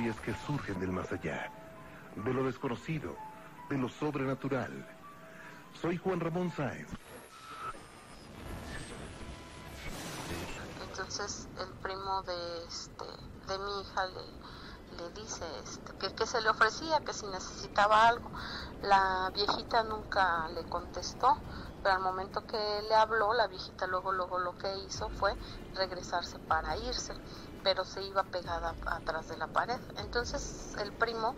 Que surgen del más allá, de lo desconocido, de lo sobrenatural. Soy Juan Ramón Sáenz. Entonces el primo de este de mi hija le, le dice este, que, que se le ofrecía, que si necesitaba algo. La viejita nunca le contestó, pero al momento que le habló, la viejita luego luego lo que hizo fue regresarse para irse, pero se iba pegada atrás de la pared. Entonces el primo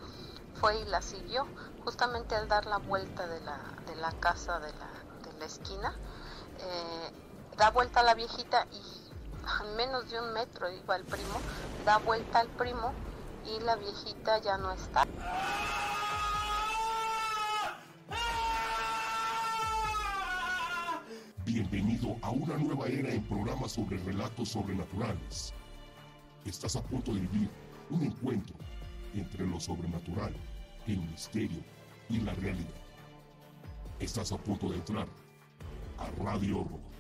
fue y la siguió, justamente al dar la vuelta de la, de la casa de la, de la esquina, eh, da vuelta a la viejita y a menos de un metro iba el primo, da vuelta al primo y la viejita ya no está. Bienvenido a una nueva era en programas sobre relatos sobrenaturales. Estás a punto de vivir un encuentro entre lo sobrenatural, el misterio y la realidad. Estás a punto de entrar a Radio Horror.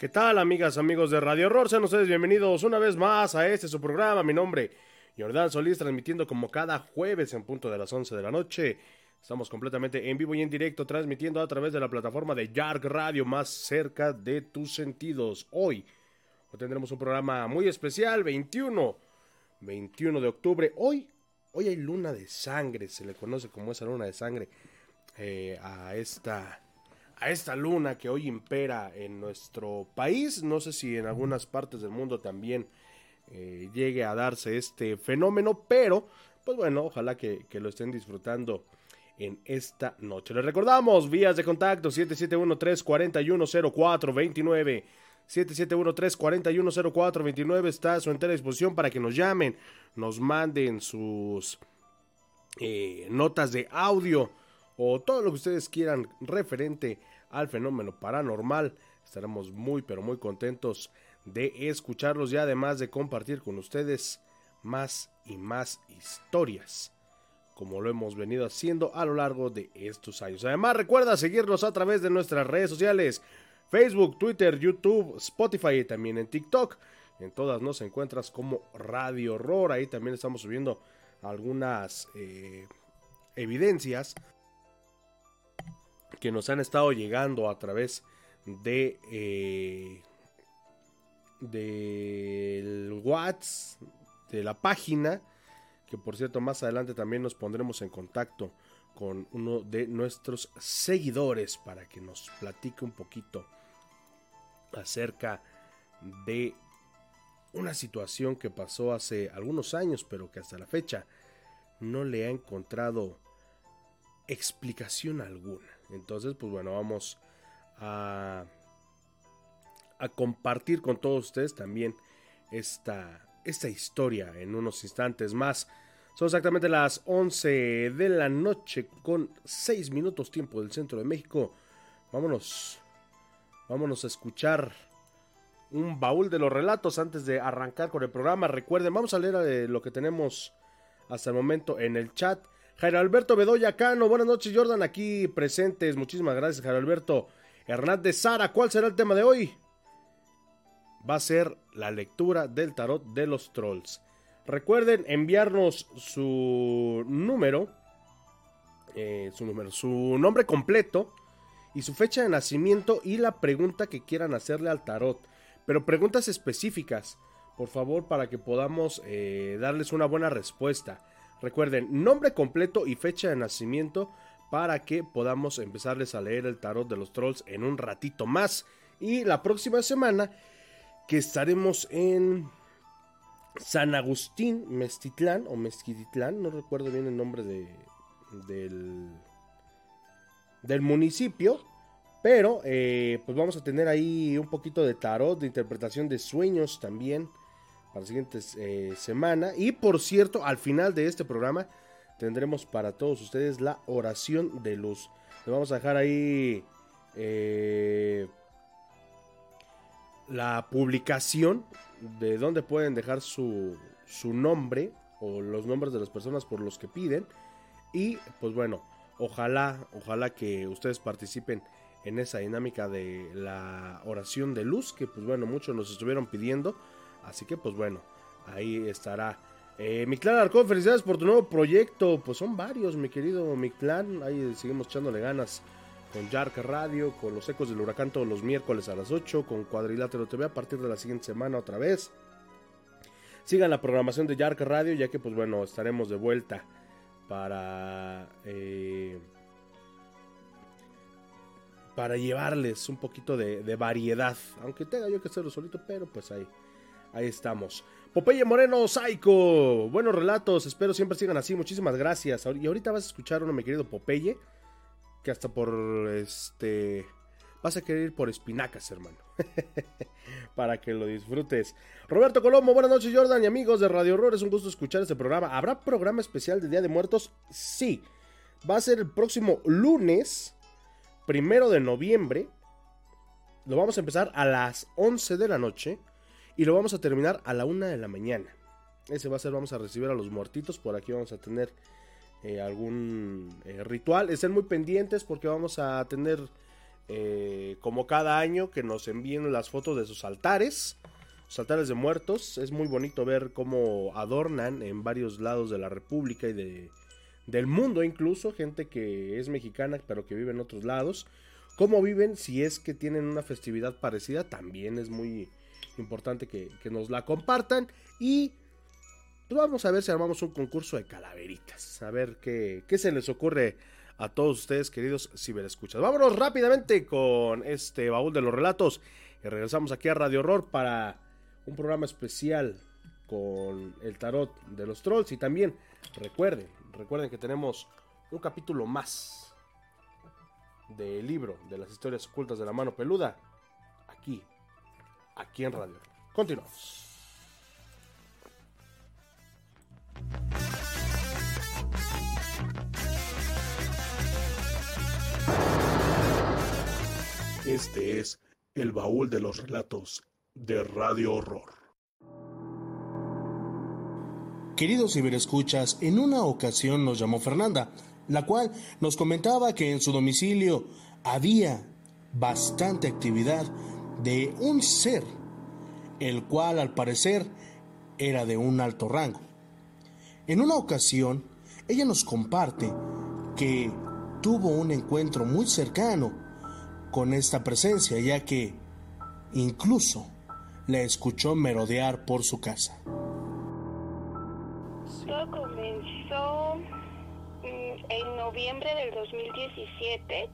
¿Qué tal, amigas, amigos de Radio Horror? Sean ustedes bienvenidos una vez más a este su programa. Mi nombre, Jordán Solís, transmitiendo como cada jueves en punto de las 11 de la noche. Estamos completamente en vivo y en directo, transmitiendo a través de la plataforma de Yark Radio, más cerca de tus sentidos. Hoy, hoy tendremos un programa muy especial, 21, 21 de octubre. Hoy, hoy hay luna de sangre, se le conoce como esa luna de sangre eh, a esta a esta luna que hoy impera en nuestro país. No sé si en algunas partes del mundo también eh, llegue a darse este fenómeno, pero pues bueno, ojalá que, lo estén disfrutando en esta noche. Les recordamos, vías de contacto 771-341-0429. 771-341-0429 está a su entera disposición para que nos llamen, nos manden sus eh, notas de audio o todo lo que ustedes quieran referente al fenómeno paranormal. Estaremos muy pero muy contentos de escucharlos y además de compartir con ustedes más y más historias como lo hemos venido haciendo a lo largo de estos años. Además recuerda seguirnos a través de nuestras redes sociales Facebook, Twitter, YouTube, Spotify y también en TikTok. En todas nos encuentras como Radio Horror. Ahí también estamos subiendo algunas eh, evidencias que nos han estado llegando a través de eh, del WhatsApp de la página que por cierto más adelante también nos pondremos en contacto con uno de nuestros seguidores para que nos platique un poquito acerca de una situación que pasó hace algunos años pero que hasta la fecha no le ha encontrado explicación alguna. Entonces, pues bueno, vamos a, a compartir con todos ustedes también esta, esta historia en unos instantes más. Son exactamente las 11 de la noche con 6 minutos tiempo del centro de México. Vámonos, vámonos a escuchar un baúl de los relatos antes de arrancar con el programa. Recuerden, vamos a leer lo que tenemos hasta el momento en el chat. Jairo Alberto Bedoya Cano, buenas noches Jordan, aquí presentes, muchísimas gracias Jairo Alberto. Hernández Sara, ¿cuál será el tema de hoy? Va a ser la lectura del tarot de los trolls. Recuerden enviarnos su número, eh, su número, su nombre completo y su fecha de nacimiento y la pregunta que quieran hacerle al tarot. Pero preguntas específicas, por favor, para que podamos eh, darles una buena respuesta. Recuerden, nombre completo y fecha de nacimiento para que podamos empezarles a leer el tarot de los trolls en un ratito más. Y la próxima semana, que estaremos en San Agustín, Mestitlán o Mezquititlán, no recuerdo bien el nombre de, del, del municipio. Pero eh, pues vamos a tener ahí un poquito de tarot, de interpretación de sueños también para la siguiente eh, semana. Y por cierto, al final de este programa tendremos para todos ustedes la oración de luz. Le vamos a dejar ahí eh, la publicación de donde pueden dejar su, su nombre o los nombres de las personas por los que piden. Y pues bueno, ojalá, ojalá que ustedes participen en esa dinámica de la oración de luz que pues bueno, muchos nos estuvieron pidiendo. Así que pues bueno, ahí estará. Eh, Mictlán Arcón, felicidades por tu nuevo proyecto. Pues son varios, mi querido Mictlán. Ahí seguimos echándole ganas con Yark Radio, con los ecos del huracán todos los miércoles a las 8, con Cuadrilátero TV a partir de la siguiente semana otra vez. Sigan la programación de Yark Radio, ya que pues bueno, estaremos de vuelta para... Eh, para llevarles un poquito de, de, variedad. Aunque tenga yo que hacerlo solito, pero pues ahí, ahí estamos. Popeye Moreno, Psycho. Buenos relatos, espero siempre sigan así. Muchísimas gracias. Y ahorita vas a escuchar uno, mi querido Popeye. Que hasta por este. Vas a querer ir por espinacas, hermano. Para que lo disfrutes. Roberto Colombo, buenas noches, Jordan y amigos de Radio Horror. Es un gusto escuchar este programa. ¿Habrá programa especial de Día de Muertos? Sí. Va a ser el próximo lunes primero de noviembre. Lo vamos a empezar a las 11 de la noche y lo vamos a terminar a la 1 de la mañana. Ese va a ser, vamos a recibir a los muertitos. Por aquí vamos a tener eh, algún eh, ritual. Estén muy pendientes porque vamos a tener, eh, como cada año, que nos envíen las fotos de sus altares. Los altares de muertos. Es muy bonito ver cómo adornan en varios lados de la República y de, del mundo incluso, gente que es mexicana pero que vive en otros lados. Cómo viven, si es que tienen una festividad parecida, también es muy importante que, que nos la compartan. Y pues vamos a ver si armamos un concurso de calaveritas. A ver qué, qué se les ocurre a todos ustedes, queridos ciberescuchas. Vámonos rápidamente con este baúl de los relatos. Y regresamos aquí a Radio Horror para un programa especial con el tarot de los trolls. Y también recuerden, recuerden que tenemos un capítulo más del libro de las historias ocultas de la mano peluda. Aquí, aquí en Radio. Continuamos. Este es el baúl de los relatos de Radio Horror. Queridos ciberescuchas, en una ocasión nos llamó Fernanda, la cual nos comentaba que en su domicilio había bastante actividad de un ser, el cual al parecer era de un alto rango. En una ocasión, ella nos comparte que tuvo un encuentro muy cercano con esta presencia, ya que incluso la escuchó merodear por su casa. Todo comenzó mm, en noviembre del 2017,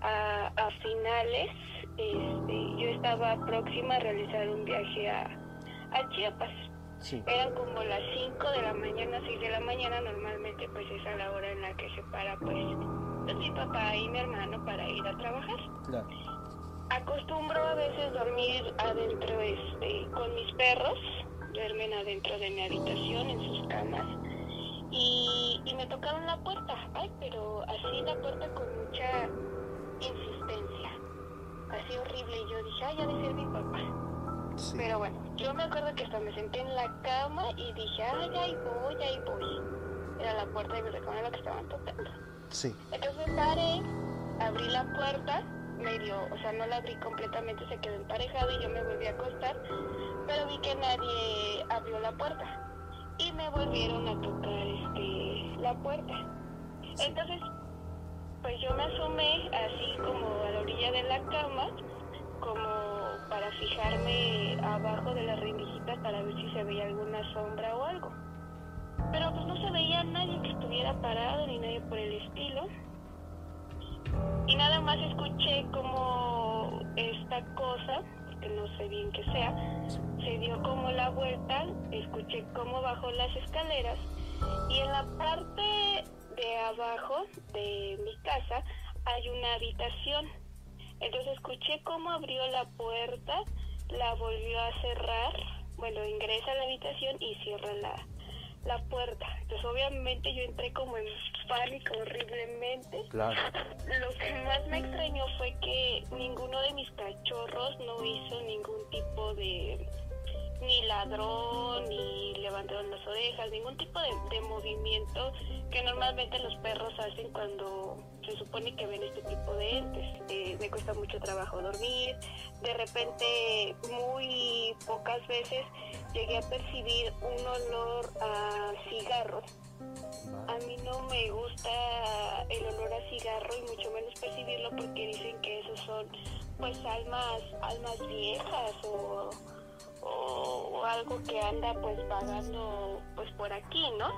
a, a finales. Este, yo estaba próxima a realizar un viaje a, a Chiapas. Sí. Eran como las 5 de la mañana, 6 de la mañana, normalmente pues es a la hora en la que se para pues, pues mi papá y mi hermano para ir a trabajar. Claro. Acostumbro a veces dormir adentro este, con mis perros, duermen adentro de mi habitación en sus camas y, y me tocaron la puerta, ay, pero así la puerta con mucha insistencia, así horrible y yo dije, ay, ha de ser mi papá. Sí. Pero bueno, yo me acuerdo que hasta me senté en la cama y dije, ay, ahí voy, ahí voy. era la puerta de mi recámara que estaban tocando. Sí. Entonces paré, abrí la puerta, medio, o sea, no la abrí completamente, se quedó emparejado y yo me volví a acostar, pero vi que nadie abrió la puerta y me volvieron a tocar este, la puerta. Entonces, pues yo me asomé así como a la orilla de la cama, como para fijarme abajo de las rendijitas para ver si se veía alguna sombra o algo. Pero pues no se veía nadie que estuviera parado ni nadie por el estilo. Y nada más escuché como esta cosa, que no sé bien qué sea, se dio como la vuelta, escuché cómo bajó las escaleras y en la parte de abajo de mi casa hay una habitación. Entonces escuché cómo abrió la puerta, la volvió a cerrar, bueno, ingresa a la habitación y cierra la, la puerta. Entonces obviamente yo entré como en pánico horriblemente. Claro. Lo que más me extrañó fue que ninguno de mis cachorros no hizo ningún tipo de ni ladrón, ni levantaron las orejas, ningún tipo de, de movimiento que normalmente los perros hacen cuando se supone que ven este tipo de entes. Eh, me cuesta mucho trabajo dormir, de repente muy pocas veces llegué a percibir un olor a cigarro. A mí no me gusta el olor a cigarro y mucho menos percibirlo porque dicen que esos son pues almas, almas viejas o, o, algo que anda pues vagando pues por aquí, ¿no?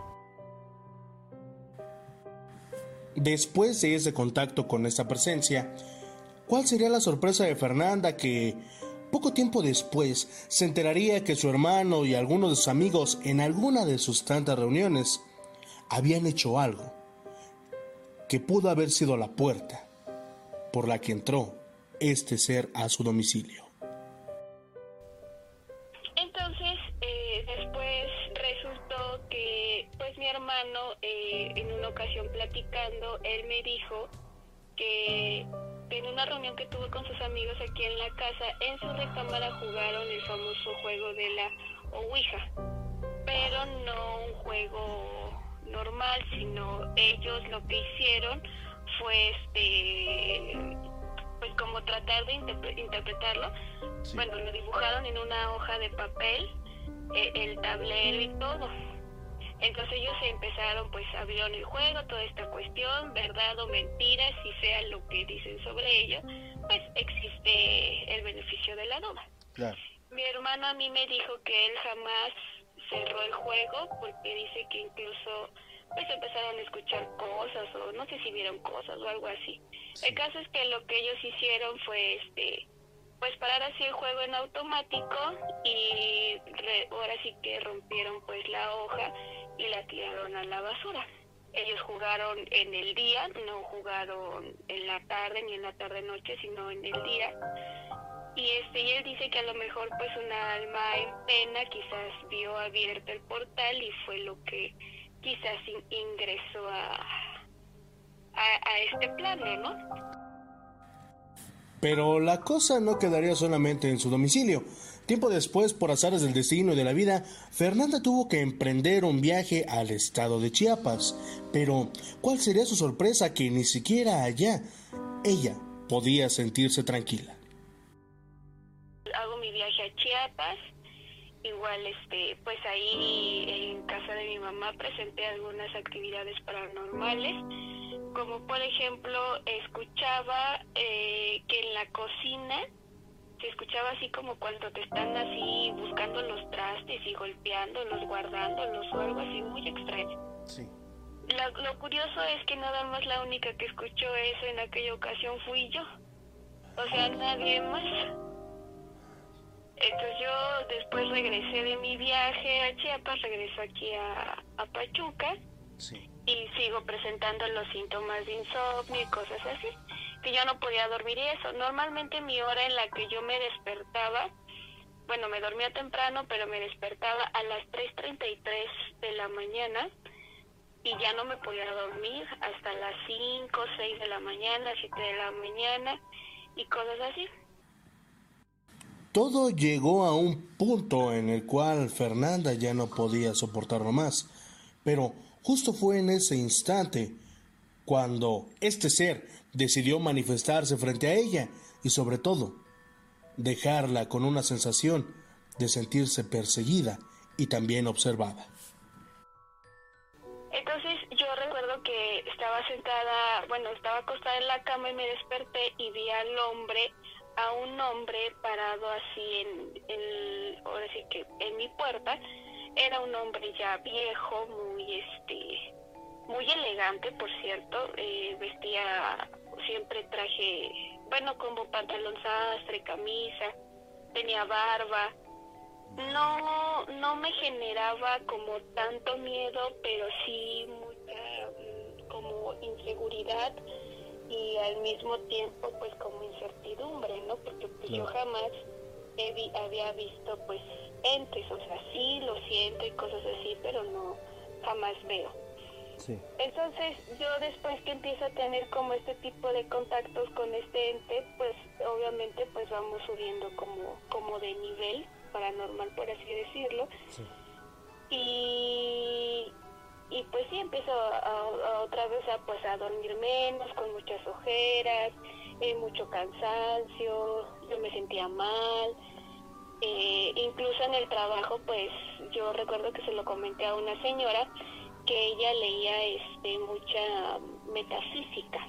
Después de ese contacto con esta presencia, ¿cuál sería la sorpresa de Fernanda que poco tiempo después se enteraría que su hermano y algunos de sus amigos en alguna de sus tantas reuniones habían hecho algo que pudo haber sido la puerta por la que entró este ser a su domicilio? Ocasión platicando, él me dijo que en una reunión que tuvo con sus amigos aquí en la casa, en su recámara jugaron el famoso juego de la Ouija, pero no un juego normal, sino ellos lo que hicieron fue este pues como tratar de interpre- interpretarlo. Bueno, lo dibujaron en una hoja de papel, eh, el tablero y todo. Entonces ellos se empezaron, pues abrieron el juego, toda esta cuestión, verdad o mentira, si sea lo que dicen sobre ello, pues existe el beneficio de la duda. Claro. Mi hermano a mí me dijo que él jamás cerró el juego porque dice que incluso pues empezaron a escuchar cosas o no sé si vieron cosas o algo así. El caso es que lo que ellos hicieron fue este pues parar así el juego en automático y re- ahora sí que rompieron pues la hoja y la tiraron a la basura. Ellos jugaron en el día, no jugaron en la tarde ni en la tarde noche, sino en el día. Y este y él dice que a lo mejor pues una alma en pena quizás vio abierto el portal y fue lo que quizás in- ingresó a, a, a este plano, ¿no? Pero la cosa no quedaría solamente en su domicilio. Tiempo después, por azares del destino y de la vida, Fernanda tuvo que emprender un viaje al estado de Chiapas. Pero, ¿cuál sería su sorpresa que ni siquiera allá ella podía sentirse tranquila? hago mi viaje a Chiapas igual este pues ahí en casa de mi mamá presenté algunas actividades paranormales como por ejemplo escuchaba eh, que en la cocina se escuchaba así como cuando te están así buscando los trastes y golpeándolos, guardándolos o algo así muy extraño. Sí. Lo, lo curioso es que nada más la única que escuchó eso en aquella ocasión fui yo. O sea, nadie más. Entonces yo después regresé de mi viaje a Chiapas, regreso aquí a, a Pachuca Sí. y sigo presentando los síntomas de insomnio y cosas así, que yo no podía dormir y eso. Normalmente mi hora en la que yo me despertaba, bueno, me dormía temprano, pero me despertaba a las 3.33 de la mañana y ya no me podía dormir hasta las 5, 6 de la mañana, 7 de la mañana y cosas así. Todo llegó a un punto en el cual Fernanda ya no podía soportarlo más. Pero justo fue en ese instante cuando este ser decidió manifestarse frente a ella y sobre todo dejarla con una sensación de sentirse perseguida y también observada. Entonces yo recuerdo que estaba sentada, bueno, estaba acostada en la cama y me desperté y vi al hombre, a un hombre parado así en, en ahora sí que en mi puerta. Era un hombre ya viejo, muy este, muy elegante, por cierto. Eh, vestía siempre traje, bueno, como pantalón sastre, camisa, tenía barba no no me generaba como tanto miedo pero sí mucha mm, como inseguridad y al mismo tiempo pues como incertidumbre no porque pues, yo jamás había visto pues entes o sea sí lo siento y cosas así pero no jamás veo. Entonces yo después que empiezo a tener como este tipo de contactos con este ente pues obviamente pues vamos subiendo como como de nivel paranormal, por así decirlo. Y, y pues sí, empiezo a, otra vez a, pues, a dormir menos, con muchas ojeras, eh, mucho cansancio, yo me sentía mal. Eh, incluso en el trabajo, pues yo recuerdo que se lo comenté a una señora que ella leía este mucha metafísica.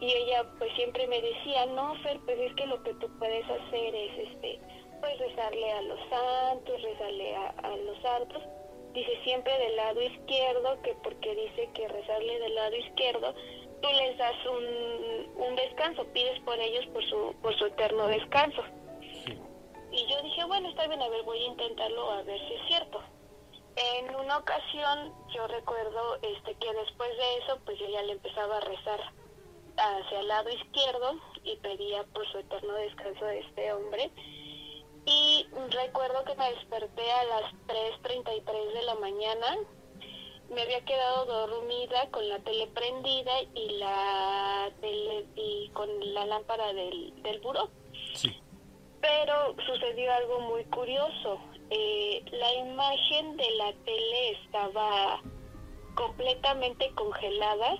Y ella pues siempre me decía, no, Fer, pues es que lo que tú puedes hacer es este pues rezarle a los santos, rezarle a, los santos. Dice siempre del lado izquierdo, que porque dice que rezarle del lado izquierdo, tú les das un, un descanso, pides por ellos por su, por su eterno descanso. Y yo dije, bueno, está bien, a ver, voy a intentarlo a ver si es cierto. En una ocasión yo recuerdo este que después de eso, pues yo ya le empezaba a rezar hacia el lado izquierdo y pedía por su eterno descanso de este hombre y recuerdo que me desperté a las 3.33 de la mañana. Me había quedado dormida con la tele prendida y la tele, y con la lámpara del, del buró. Pero sucedió algo muy curioso. Eh, la imagen de la tele estaba completamente congelada,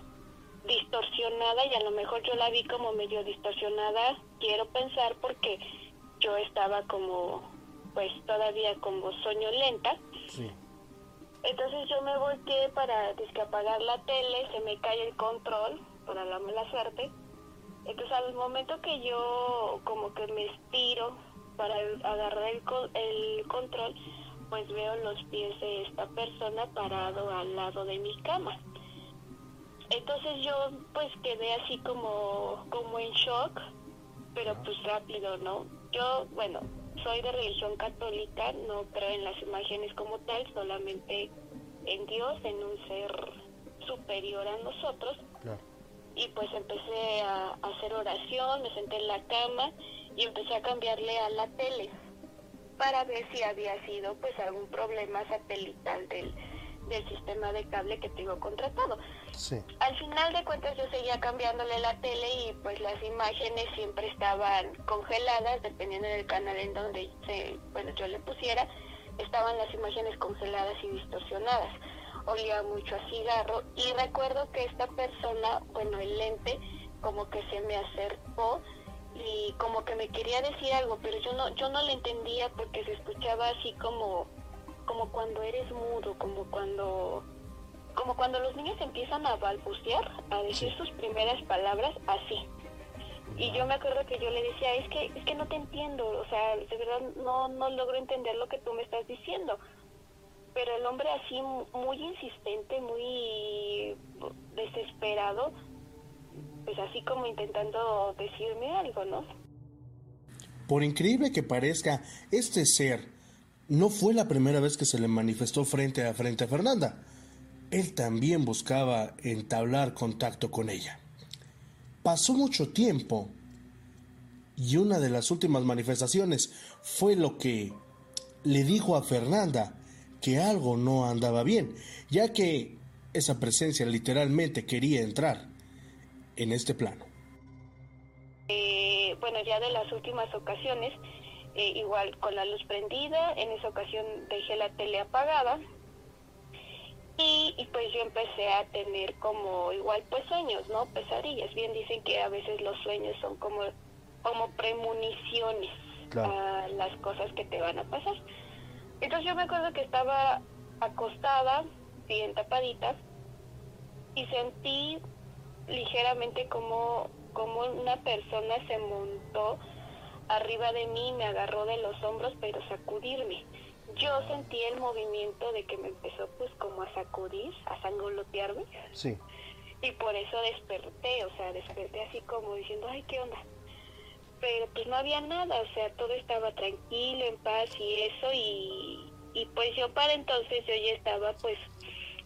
distorsionada y a lo mejor yo la vi como medio distorsionada, quiero pensar porque yo estaba como, pues todavía como sueño lenta. Entonces yo me volteé para apagar la tele, se me cae el control, para la mala suerte. Entonces al momento que yo como que me estiro para agarrar el, el control, pues veo los pies de esta persona parado al lado de mi cama. Entonces yo pues quedé así como, como en shock, pero pues rápido, ¿no? Yo, bueno, soy de religión católica, no creo en las imágenes como tal, solamente en Dios, en un ser superior a nosotros. Y pues empecé a, hacer oración, me senté en la cama y empecé a cambiarle a la tele para ver si había sido pues algún problema satelital del, del sistema de cable que tengo contratado. Al final de cuentas yo seguía cambiándole la tele y pues las imágenes siempre estaban congeladas, dependiendo del canal en donde se, bueno, yo le pusiera, estaban las imágenes congeladas y distorsionadas. Olía mucho a cigarro y recuerdo que esta persona, bueno, el lente, como que se me acercó y como que me quería decir algo, pero yo no, yo no le entendía porque se escuchaba así como, como cuando eres mudo, como cuando como cuando los niños empiezan a balbucear, a decir sus primeras palabras así. Y yo me acuerdo que yo le decía, es que, es que no te entiendo, o sea, de verdad no, no logro entender lo que tú me estás diciendo. Pero el hombre así muy insistente, muy desesperado, pues así como intentando decirme algo, ¿no? Por increíble que parezca, este ser no fue la primera vez que se le manifestó frente a frente a Fernanda él también buscaba entablar contacto con ella. Pasó mucho tiempo y una de las últimas manifestaciones fue lo que le dijo a Fernanda que algo no andaba bien, ya que esa presencia literalmente quería entrar en este plano. Eh, bueno, ya de las últimas ocasiones, eh, igual con la luz prendida, en esa ocasión dejé la tele apagada Y, y, pues yo empecé a tener como igual pues sueños, ¿no? Pesadillas. Bien dicen que a veces los sueños son como, como premoniciones a las cosas que te van a pasar. Entonces yo me acuerdo que estaba acostada, bien tapadita, y sentí ligeramente como, como una persona se montó arriba de mí, me agarró de los hombros, pero sacudirme. Yo sentí el movimiento de que me empezó pues como a sacudir, a sangolotearme. Sí. Y por eso desperté, o sea, desperté así como diciendo, ay, ¿qué onda? Pero pues no había nada, o sea, todo estaba tranquilo, en paz y eso, y, y pues yo para entonces yo ya estaba pues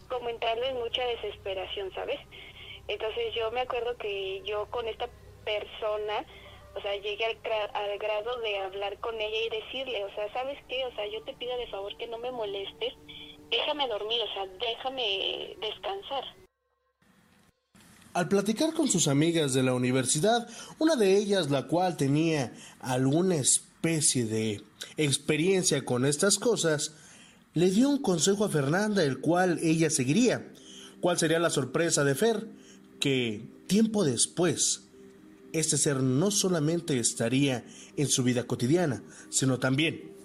como entrando en mucha desesperación, ¿sabes? Entonces yo me acuerdo que yo con esta persona, o sea, llegué al, al, grado de hablar con ella y decirle, o sea, ¿sabes qué? O sea, yo te pido de favor que no me molestes, déjame dormir, o sea, déjame descansar. Al platicar con sus amigas de la universidad, una de ellas, la cual tenía alguna especie de experiencia con estas cosas, le dio un consejo a Fernanda, el cual ella seguiría. ¿Cuál sería la sorpresa de Fer? Que tiempo después, este ser no solamente estaría en su vida cotidiana, sino también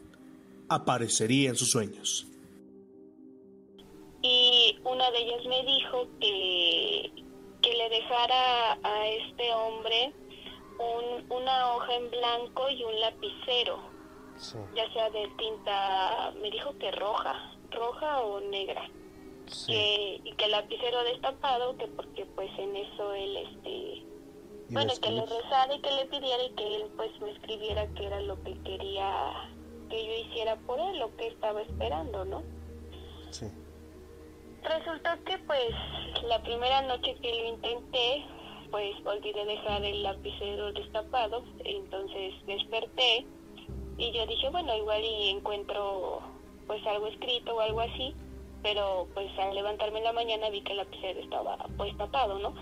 aparecería en sus sueños. Y una de ellas me dijo que, que le dejara a este hombre un, una hoja en blanco y un lapicero, sí. ya sea de tinta, me dijo que roja, roja o negra. Sí. Que, y que el lapicero destapado, que porque pues en eso él este bueno, que le rezara y que le pidiera y que él pues me escribiera que era lo que quería que yo hiciera por él, lo que estaba esperando, ¿no? Sí. Resultó que pues la primera noche que lo intenté, pues olvidé dejar el lapicero destapado, entonces desperté y yo dije, bueno, igual y encuentro pues algo escrito o algo así, pero pues al levantarme en la mañana vi que el lapicero estaba pues tapado, ¿no?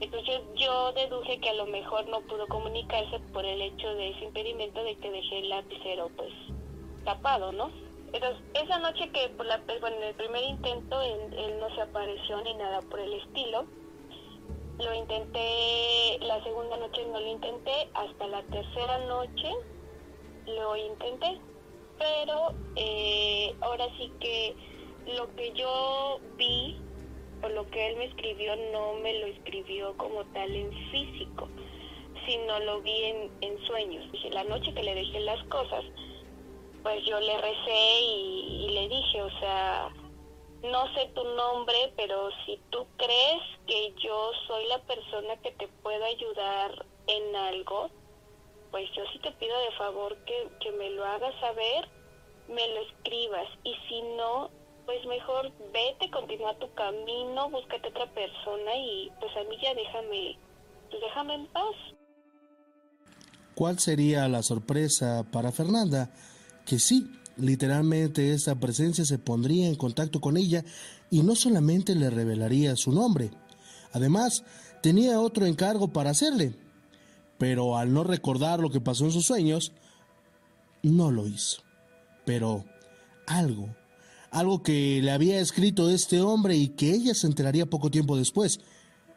Entonces yo deduje que a lo mejor no pudo comunicarse por el hecho de ese impedimento de que dejé el lapicero pues tapado, ¿no? Entonces esa noche que por la, bueno, en el primer intento él, él no se apareció ni nada por el estilo, lo intenté, la segunda noche no lo intenté, hasta la tercera noche lo intenté, pero eh, ahora sí que lo que yo vi o lo que él me escribió no me lo escribió como tal en físico, sino lo vi en, en sueños. Dije, la noche que le dejé las cosas, pues yo le recé y, le dije, o sea, no sé tu nombre, pero si tú crees que yo soy la persona que te pueda ayudar en algo, pues yo sí te pido de favor que, que me lo hagas saber, me lo escribas. Y si no, pues mejor vete, continúa tu camino, búscate otra persona y pues a mí ya déjame, pues déjame en paz. ¿Cuál sería la sorpresa para Fernanda? Que sí, literalmente esta presencia se pondría en contacto con ella y no solamente le revelaría su nombre, además tenía otro encargo para hacerle, pero al no recordar lo que pasó en sus sueños, no lo hizo. Pero algo algo que le había escrito este hombre y que ella se enteraría poco tiempo después,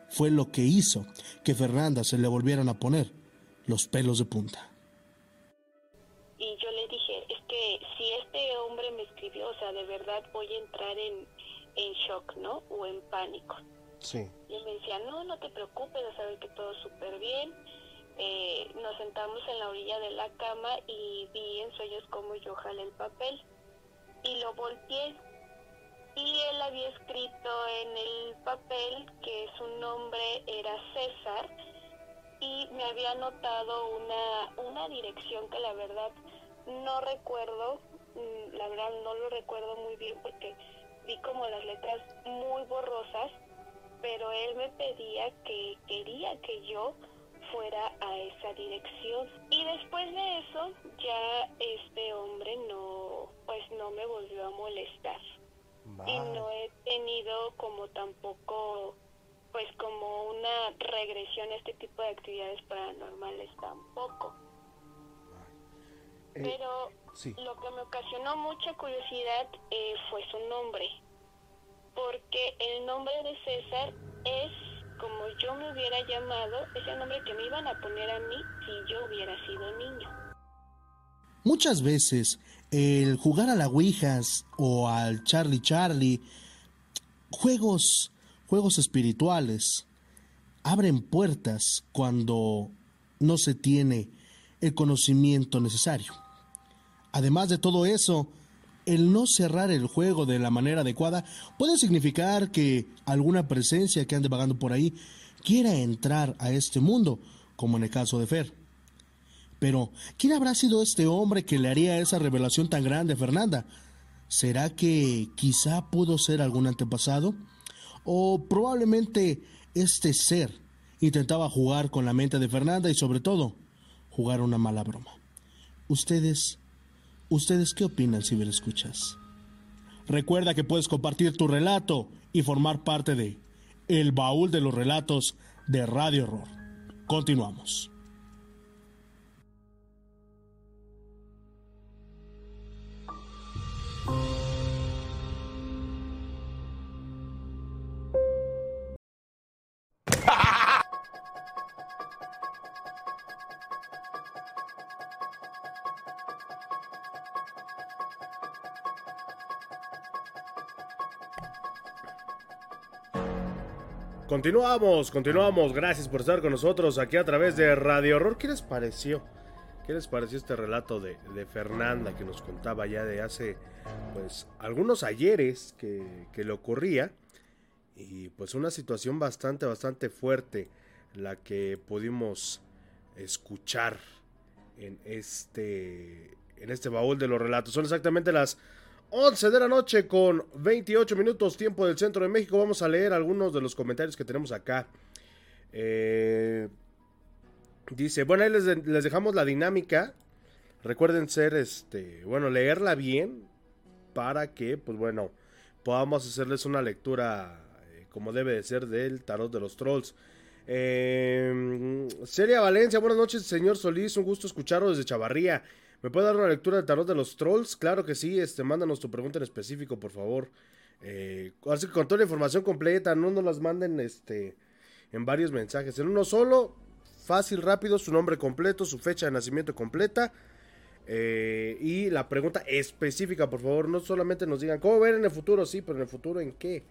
fue lo que hizo que Fernanda se le volvieran a poner los pelos de punta. Y yo le dije, es que si este hombre me escribió, o sea, de verdad voy a entrar en, en shock, ¿no? O en pánico. Sí. Y él me decía, no, no te preocupes, sabes que todo súper bien. Eh, nos sentamos en la orilla de la cama y vi en sueños como yo jalé el papel y lo volteé. Y él había escrito en el papel que su nombre era César y me había anotado una, una dirección que la verdad no recuerdo, mm, la verdad no lo recuerdo muy bien porque vi como las letras muy borrosas, pero él me pedía que quería que yo fuera a esa dirección. Y después de eso, ya este hombre no, pues no me volvió a molestar. Y no he tenido como tampoco, pues como una regresión a este tipo de actividades paranormales tampoco. Eh, Pero sí. lo que me ocasionó mucha curiosidad eh, fue su nombre. porque el nombre de César es como yo me hubiera llamado, es el nombre que me iban a poner a mí si yo hubiera sido niño. Muchas veces el jugar a la Ouijas o al Charlie Charlie, juegos, juegos espirituales, abren puertas cuando no se tiene el conocimiento necesario. Además de todo eso, el no cerrar el juego de la manera adecuada puede significar que alguna presencia que ande vagando por ahí quiera entrar a este mundo, como en el caso de Fer. Pero, ¿quién habrá sido este hombre que le haría esa revelación tan grande a Fernanda? ¿Será que quizá pudo ser algún antepasado? ¿O probablemente este ser intentaba jugar con la mente de Fernanda y sobre todo jugar una mala broma? ¿Ustedes, ustedes qué opinan si me escuchas? Recuerda que puedes compartir tu relato y formar parte de El Baúl de los Relatos de Radio Horror. Continuamos. Continuamos, continuamos. Gracias por estar con nosotros aquí a través de Radio Horror. ¿Qué les pareció? ¿Qué les pareció este relato de, de Fernanda que nos contaba ya de hace pues algunos ayeres que, que le ocurría? Y pues una situación bastante, bastante fuerte la que pudimos escuchar en este, en este baúl de los relatos. Son exactamente las 11 de la noche con 28 minutos tiempo del centro de México. Vamos a leer algunos de los comentarios que tenemos acá. Eh, dice, bueno, ahí les, les, dejamos la dinámica. Recuerden ser, este, bueno, leerla bien para que, pues bueno, podamos hacerles una lectura eh, como debe de ser del tarot de los trolls. Eh, Valencia, buenas noches, señor Solís, un gusto escucharlo desde Chavarría. ¿Me puede dar una lectura del tarot de los trolls? Claro que sí, este, mándanos tu pregunta en específico, por favor. Eh, así que con toda la información completa, no nos las manden este, en varios mensajes. En uno solo, fácil, rápido, su nombre completo, su fecha de nacimiento completa. Eh, y la pregunta específica, por favor, no solamente nos digan cómo ver en el futuro, sí, pero en el futuro en qué.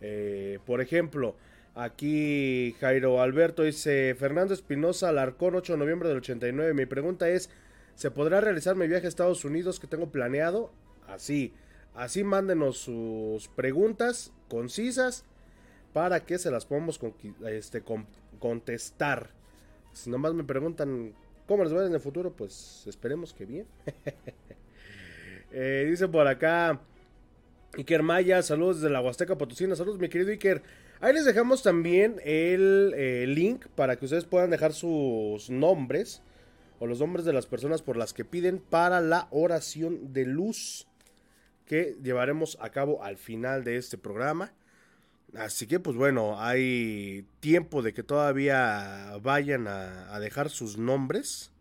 Eh, por ejemplo, aquí Jairo Alberto dice, Fernando Espinosa, Alarcón, 8 de noviembre del 89. Mi pregunta es, ¿Se podrá realizar mi viaje a Estados Unidos que tengo planeado? Así. Así mándenos sus preguntas concisas para que se las podamos con, este, con, contestar. Si nomás me preguntan cómo les va en el futuro, pues esperemos que bien. eh, dice por acá Iker Maya, saludos desde la Huasteca Potosina. Saludos, mi querido Iker. Ahí les dejamos también el eh, link para que ustedes puedan dejar sus nombres o los nombres de las personas por las que piden para la oración de luz que llevaremos a cabo al final de este programa. Así que pues bueno, hay tiempo de que todavía vayan a, dejar sus nombres.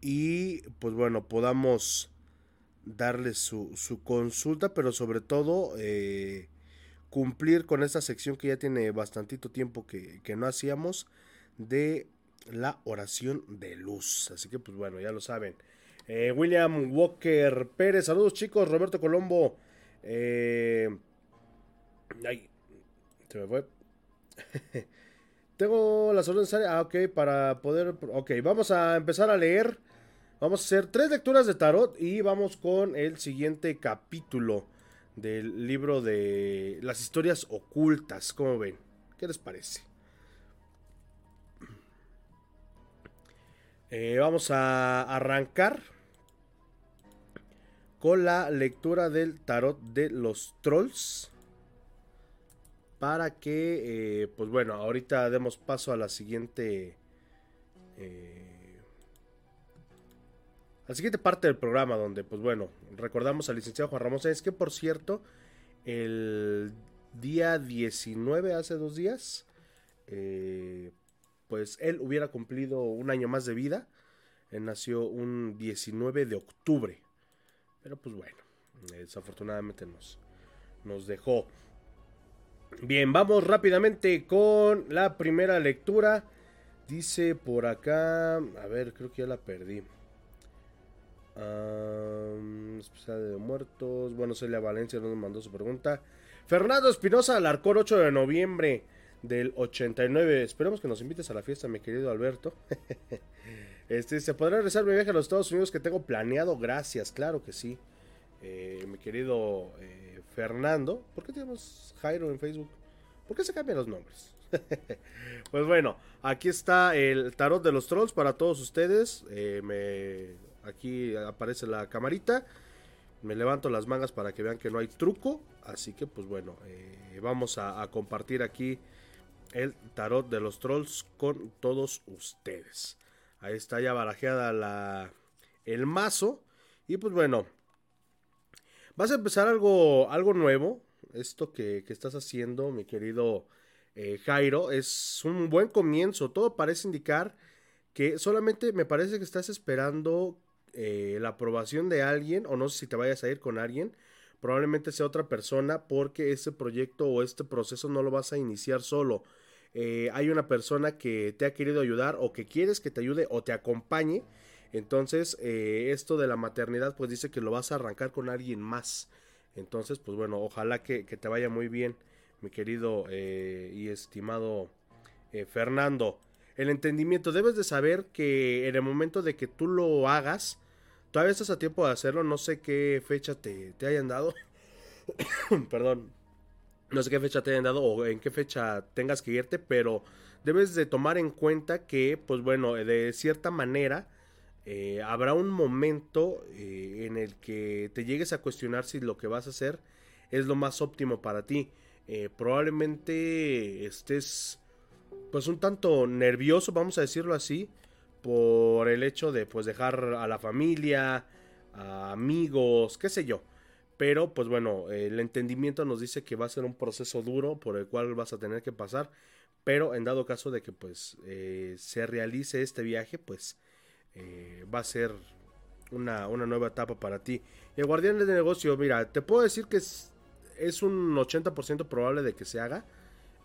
Y pues bueno, podamos darles su, consulta, pero sobre todo eh, cumplir con esta sección que ya tiene bastantito tiempo que, que no hacíamos de la oración de luz. Así que, pues bueno, ya lo saben. Eh, William Walker Pérez, saludos chicos. Roberto Colombo. Eh, ay, se me fue. Tengo la solución Ah, ok, para poder. Ok, vamos a empezar a leer. Vamos a hacer tres lecturas de tarot y vamos con el siguiente capítulo del libro de las historias ocultas. ¿Cómo ven? ¿Qué les parece? Eh, vamos a arrancar con la lectura del tarot de los trolls. Para que, eh, pues bueno, ahorita demos paso a la siguiente... Eh, la siguiente parte del programa donde, pues bueno, recordamos al licenciado Juan Ramón Es que, por cierto, el día 19, hace dos días, eh, pues él hubiera cumplido un año más de vida. Él nació un 19 de octubre. Pero pues bueno, desafortunadamente nos, nos dejó. Bien, vamos rápidamente con la primera lectura. Dice por acá, a ver, creo que ya la perdí. Um, especial de muertos. Bueno, Celia Valencia nos mandó su pregunta. Fernando Espinosa Alarcón, 8 de noviembre del 89. Esperemos que nos invites a la fiesta, mi querido Alberto. este, ¿Se podrá regresar mi viaje a los Estados Unidos que tengo planeado? Gracias, claro que sí. Eh, mi querido eh, Fernando. ¿Por qué tenemos Jairo en Facebook? ¿Por qué se cambian los nombres? pues bueno, aquí está el tarot de los trolls para todos ustedes. Eh, me Aquí aparece la camarita. Me levanto las mangas para que vean que no hay truco. Así que pues bueno, vamos a, compartir aquí el tarot de los trolls con todos ustedes. Ahí está ya barajeada la, el mazo. Y pues bueno, vas a empezar algo, algo nuevo. Esto que, estás haciendo, mi querido eh, Jairo, es un buen comienzo. Todo parece indicar que solamente me parece que estás esperando eh, la aprobación de alguien, o no sé si te vayas a ir con alguien, probablemente sea otra persona porque ese proyecto o este proceso no lo vas a iniciar solo. Eh, hay una persona que te ha querido ayudar o que quieres que te ayude o te acompañe. Entonces, eh, esto de la maternidad, pues dice que lo vas a arrancar con alguien más. Entonces, pues bueno, ojalá que, te vaya muy bien, mi querido y estimado Fernando. El entendimiento, debes de saber que en el momento de que tú lo hagas, Todavía estás a tiempo de hacerlo, no sé qué fecha te, hayan dado. Perdón. No sé qué fecha te hayan dado o en qué fecha tengas que irte, pero debes de tomar en cuenta que, pues bueno, de cierta manera eh, habrá un momento eh, en el que te llegues a cuestionar si lo que vas a hacer es lo más óptimo para ti. Eh, probablemente estés pues un tanto nervioso, vamos a decirlo así, por el hecho de pues dejar a la familia, a amigos, qué sé yo. Pero pues bueno, el entendimiento nos dice que va a ser un proceso duro por el cual vas a tener que pasar. Pero en dado caso de que pues eh, se realice este viaje, pues eh, va a ser una, nueva etapa para ti. El guardián de negocio, mira, te puedo decir que es, es un 80% probable de que se haga.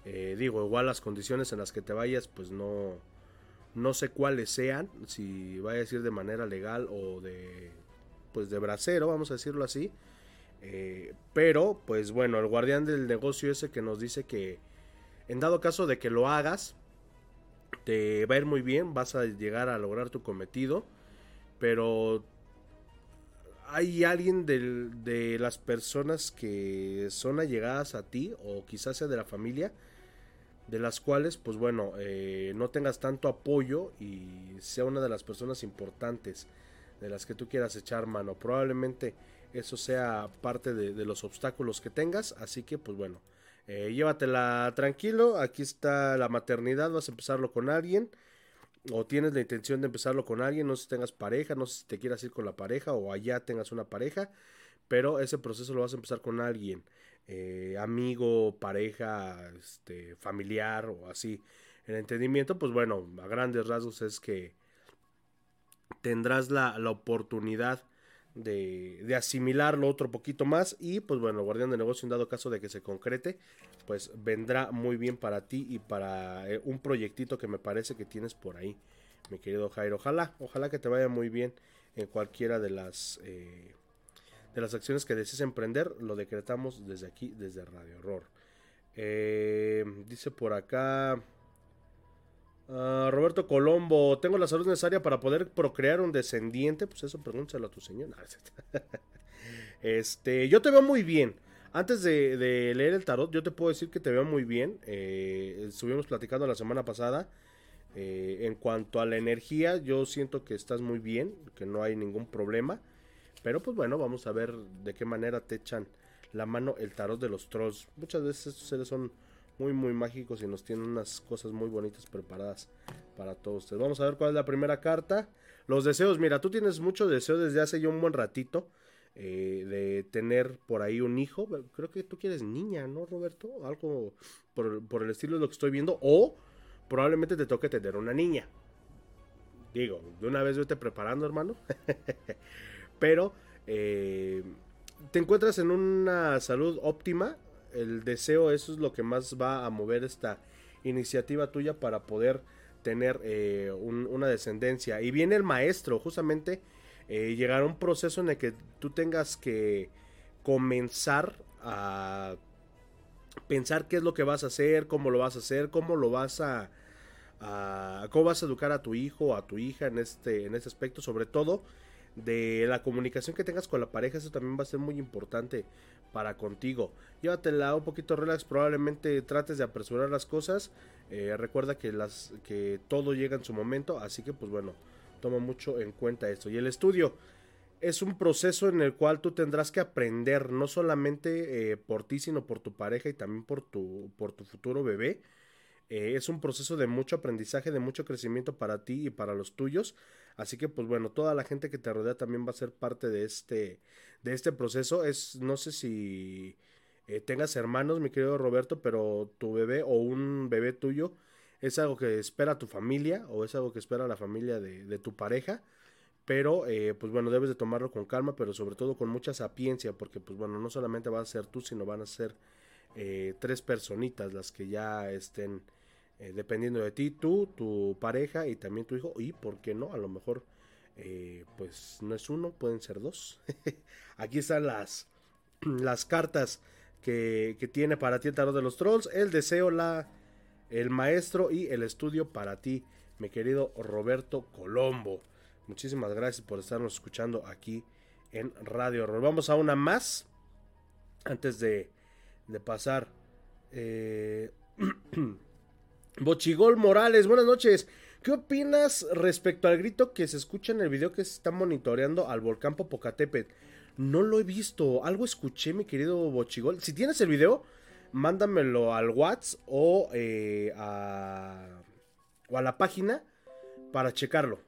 Eh, digo, igual las condiciones en las que te vayas, pues no, no sé cuáles sean, si vaya a decir de manera legal o de pues de bracero, vamos a decirlo así. Eh, pero, pues bueno, el guardián del negocio ese que nos dice que en dado caso de que lo hagas, te va a ir muy bien, vas a llegar a lograr tu cometido, pero hay alguien de las personas que son allegadas a ti o quizás sea de la familia de las cuales, pues bueno, eh, no tengas tanto apoyo y sea una de las personas importantes de las que tú quieras echar mano. Probablemente eso sea parte de, los obstáculos que tengas, así que pues bueno, eh, llévatela tranquilo, aquí está la maternidad, vas a empezarlo con alguien o tienes la intención de empezarlo con alguien, no sé si tengas pareja, no sé si te quieras ir con la pareja o allá tengas una pareja, pero ese proceso lo vas a empezar con alguien. Eh, amigo, pareja, este, familiar o así. El entendimiento, pues bueno, a grandes rasgos es que tendrás la, oportunidad de, de, asimilarlo otro poquito más y pues bueno, el guardián de negocio en dado caso de que se concrete, pues vendrá muy bien para ti y para eh, un proyectito que me parece que tienes por ahí, mi querido Jairo. Ojalá, ojalá que te vaya muy bien en cualquiera de las... Eh, de las acciones que desees emprender, lo decretamos desde aquí, desde Radio Horror. Eh, dice por acá ah, Roberto Colombo, tengo la salud necesaria para poder procrear un descendiente. Pues eso pregúntalo a tu señor. este, yo te veo muy bien. Antes de, leer el tarot, yo te puedo decir que te veo muy bien. Eh, estuvimos platicando la semana pasada. Eh, en cuanto a la energía, yo siento que estás muy bien, que no hay ningún problema. Pero pues bueno, vamos a ver de qué manera te echan la mano el tarot de los trolls. Muchas veces estos seres son muy muy mágicos y nos tienen unas cosas muy bonitas preparadas para todos ustedes. Vamos a ver cuál es la primera carta. Los deseos, mira, tú tienes mucho deseo desde hace ya un buen ratito eh, de tener por ahí un hijo. Creo que tú quieres niña, ¿no, Roberto? Algo por, por el estilo de lo que estoy viendo. O probablemente te toque tener una niña. Digo, de una vez vete preparando, hermano. Pero eh, te encuentras en una salud óptima. El deseo, eso es lo que más va a mover esta iniciativa tuya para poder tener eh, un- una descendencia. Y viene el maestro, justamente eh, llegará un proceso en el que tú tengas que comenzar a pensar qué es lo que vas a hacer, cómo lo vas a hacer, cómo lo vas a, a- cómo vas a educar a tu hijo o a tu hija en este, en este aspecto, sobre todo de la comunicación que tengas con la pareja, eso también va a ser muy importante para contigo. Llévatela un poquito relax, probablemente trates de apresurar las cosas. eh, recuerda que las que todo llega en su momento, así que pues bueno, toma mucho en cuenta esto. Y el estudio es un proceso en el cual tú tendrás que aprender no solamente eh, por ti, sino por tu pareja y también por tu, por tu futuro bebé. Eh, es un proceso de mucho aprendizaje, de mucho crecimiento para ti y para los tuyos. Así que, pues bueno, toda la gente que te rodea también va a ser parte de este, de este proceso. Es, no sé si eh, tengas hermanos, mi querido Roberto, pero tu bebé o un bebé tuyo es algo que espera tu familia o es algo que espera la familia de, de tu pareja. Pero, eh, pues bueno, debes de tomarlo con calma, pero sobre todo con mucha sapiencia, porque, pues bueno, no solamente vas a ser tú, sino van a ser eh, tres personitas las que ya estén eh, dependiendo de ti, tú, tu pareja y también tu hijo. Y, ¿por qué no? A lo mejor, eh, pues no es uno, pueden ser dos. Aquí están las, las cartas que, que tiene para ti el tarot de los trolls, el deseo, la, el maestro y el estudio para ti, mi querido Roberto Colombo. Muchísimas gracias por estarnos escuchando aquí en Radio Horror. Vamos a una más antes de, de pasar. Eh, Bochigol Morales, buenas noches. ¿Qué opinas respecto al grito que se escucha en el video que se está monitoreando al volcán Popocatépetl? No lo he visto, algo escuché, mi querido Bochigol. Si tienes el video, mándamelo al WhatsApp o, eh, a, o a la página para checarlo.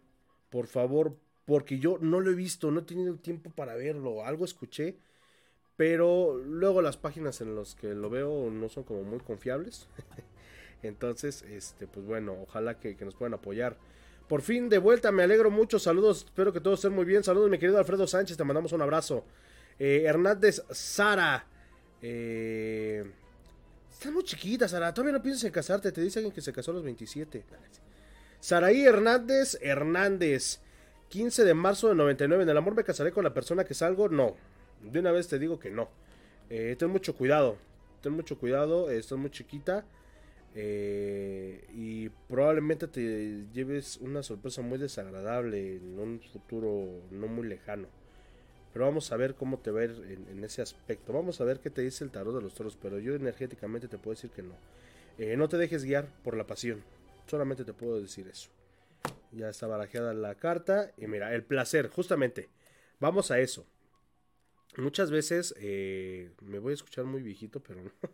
Por favor, porque yo no lo he visto, no he tenido tiempo para verlo. Algo escuché, pero luego las páginas en las que lo veo no son como muy confiables. Entonces, este, pues bueno, ojalá que, nos puedan apoyar. Por fin de vuelta, me alegro mucho. Saludos, espero que todos estén muy bien. Saludos, mi querido Alfredo Sánchez, te mandamos un abrazo. Eh, Hernández Sara. Eh, estás muy chiquita, Sara. Todavía no piensas en casarte. Te dice alguien que se casó a los 27. Saraí Hernández Hernández. 15 de marzo de 99. En el amor me casaré con la persona que salgo. No. De una vez te digo que no. Eh, ten mucho cuidado. Ten mucho cuidado. estás muy chiquita. Eh, y probablemente te lleves una sorpresa muy desagradable en un futuro no muy lejano. Pero vamos a ver cómo te va a en, ese aspecto. Vamos a ver qué te dice el tarot de los toros. Pero yo energéticamente te puedo decir que no. Eh, no te dejes guiar por la pasión. Solamente te puedo decir eso. Ya está barajeada la carta. Y mira, el placer, justamente. Vamos a eso. Muchas veces eh, me voy a escuchar muy viejito, pero no.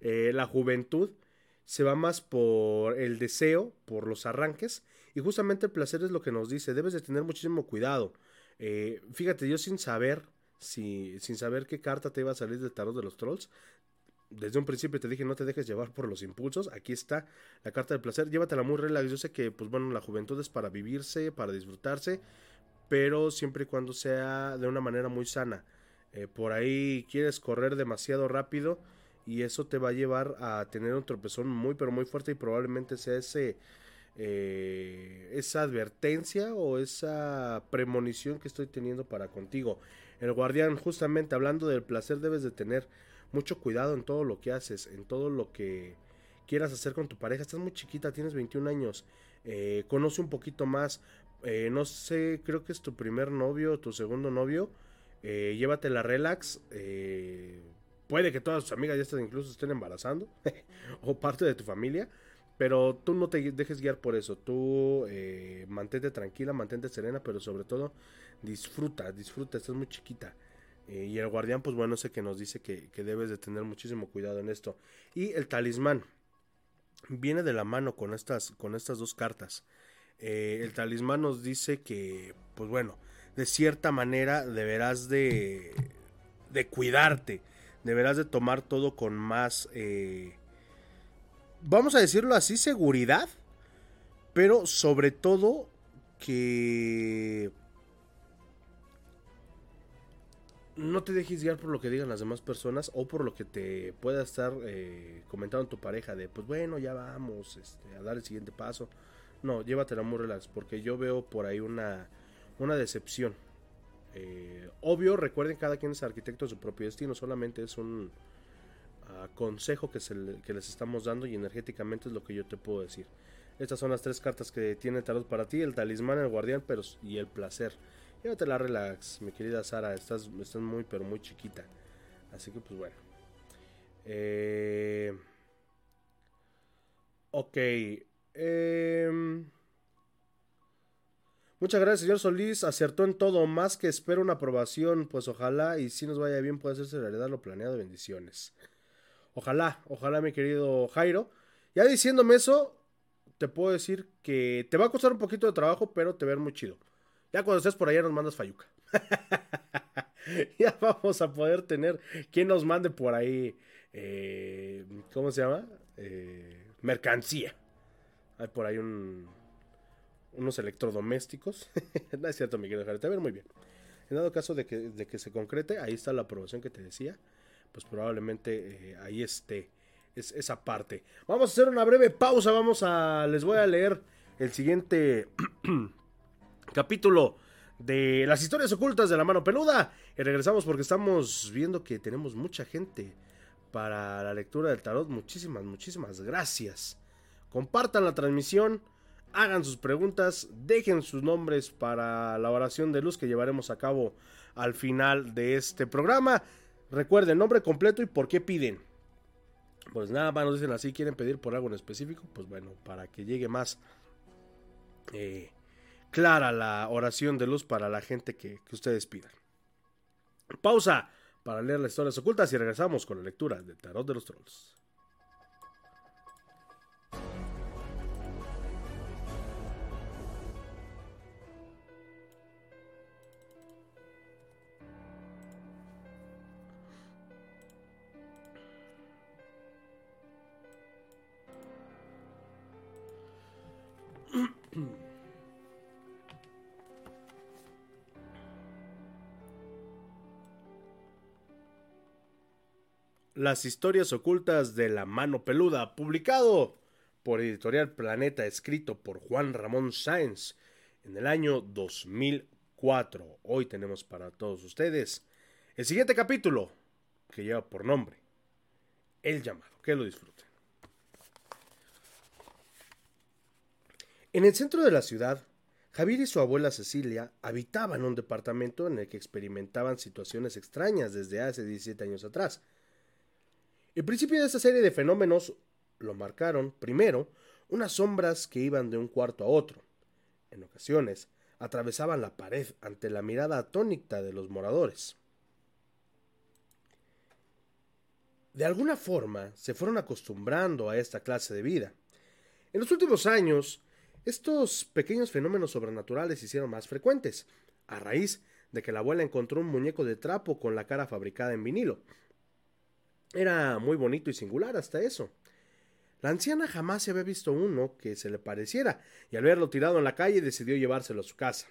La juventud se va más por el deseo, por los arranques. Y justamente el placer es lo que nos dice. Debes de tener muchísimo cuidado. Eh, fíjate, yo sin saber, si, sin saber qué carta te iba a salir del tarot de los trolls, desde un principio te dije no te dejes llevar por los impulsos. Aquí está la carta del placer. Llévatela muy relax. Yo sé que, pues bueno, la juventud es para vivirse, para disfrutarse, pero siempre y cuando sea de una manera muy sana. Eh, por ahí quieres correr demasiado rápido y eso te va a llevar a tener un tropezón muy, pero muy fuerte y probablemente sea ese. eh, esa advertencia o esa premonición que estoy teniendo para contigo. El guardián, justamente hablando del placer, debes de tener mucho cuidado en todo lo que haces, en todo lo que quieras hacer con tu pareja. Estás muy chiquita, tienes 21 años, eh, conoce un poquito más. eh, no sé, creo que es tu primer novio, tu segundo novio. Eh, llévatela relax. eh, puede que todas tus amigas ya estén, incluso estén embarazando o parte de tu familia. Pero tú no te dejes guiar por eso. Tú eh, mantente tranquila, mantente serena, pero sobre todo disfruta, disfruta. Estás muy chiquita. Eh, y el guardián, pues bueno, sé que nos dice que, debes de tener muchísimo cuidado en esto. Y el talismán viene de la mano con estas, con estas dos cartas. Eh, el talismán nos dice que, pues bueno, de cierta manera deberás de, de cuidarte, deberás de tomar todo con más, eh, vamos a decirlo así, seguridad, pero sobre todo que no te dejes guiar por lo que digan las demás personas o por lo que te pueda estar eh, comentando tu pareja de, pues bueno, ya vamos este, a dar el siguiente paso. No, llévatela muy relax, porque yo veo por ahí una, una decepción. Eh, obvio, recuerden, cada quien es arquitecto de su propio destino, solamente es un ah, consejo que, que les estamos dando y energéticamente es lo que yo te puedo decir. Estas son las tres cartas que tiene tarot para ti, el talismán, el guardián pero, y el placer. Llévatela relax, mi querida Sara, estás, estás muy pero muy chiquita. Así que pues bueno. Eh, ok. Eh, muchas gracias, señor Solís. Acertó en todo, más que espero una aprobación. Pues ojalá y si nos vaya bien, puede hacerse realidad lo planeado. Bendiciones. Ojalá, ojalá, mi querido Jairo. Ya diciéndome eso, te puedo decir que te va a costar un poquito de trabajo, pero te ver muy chido. Ya cuando estés por allá nos mandas Fayuca. ya vamos a poder tener quien nos mande por ahí, eh, ¿cómo se llama? Eh, mercancía. Hay por ahí un, unos electrodomésticos. no es cierto, mi querido a ver muy bien. En dado caso de que, de que se concrete, ahí está la aprobación que te decía. Pues probablemente eh, ahí esté es, esa parte. Vamos a hacer una breve pausa. Vamos a. Les voy a leer el siguiente capítulo de las historias ocultas de la mano peluda. Y regresamos porque estamos viendo que tenemos mucha gente para la lectura del tarot. Muchísimas, muchísimas gracias. Compartan la transmisión, hagan sus preguntas, dejen sus nombres para la oración de luz que llevaremos a cabo al final de este programa. Recuerden nombre completo y por qué piden. Pues nada más nos dicen así, quieren pedir por algo en específico, pues bueno, para que llegue más eh, clara la oración de luz para la gente que, que ustedes pidan. Pausa para leer las historias ocultas y regresamos con la lectura del Tarot de los Trolls. Las historias ocultas de la mano peluda, publicado por Editorial Planeta, escrito por Juan Ramón Sáenz en el año 2004. Hoy tenemos para todos ustedes el siguiente capítulo que lleva por nombre El llamado. Que lo disfruten. En el centro de la ciudad, Javier y su abuela Cecilia habitaban un departamento en el que experimentaban situaciones extrañas desde hace 17 años atrás. El principio de esta serie de fenómenos lo marcaron, primero, unas sombras que iban de un cuarto a otro. En ocasiones, atravesaban la pared ante la mirada atónita de los moradores. De alguna forma, se fueron acostumbrando a esta clase de vida. En los últimos años, estos pequeños fenómenos sobrenaturales se hicieron más frecuentes, a raíz de que la abuela encontró un muñeco de trapo con la cara fabricada en vinilo, era muy bonito y singular hasta eso. La anciana jamás se había visto uno que se le pareciera, y al verlo tirado en la calle decidió llevárselo a su casa.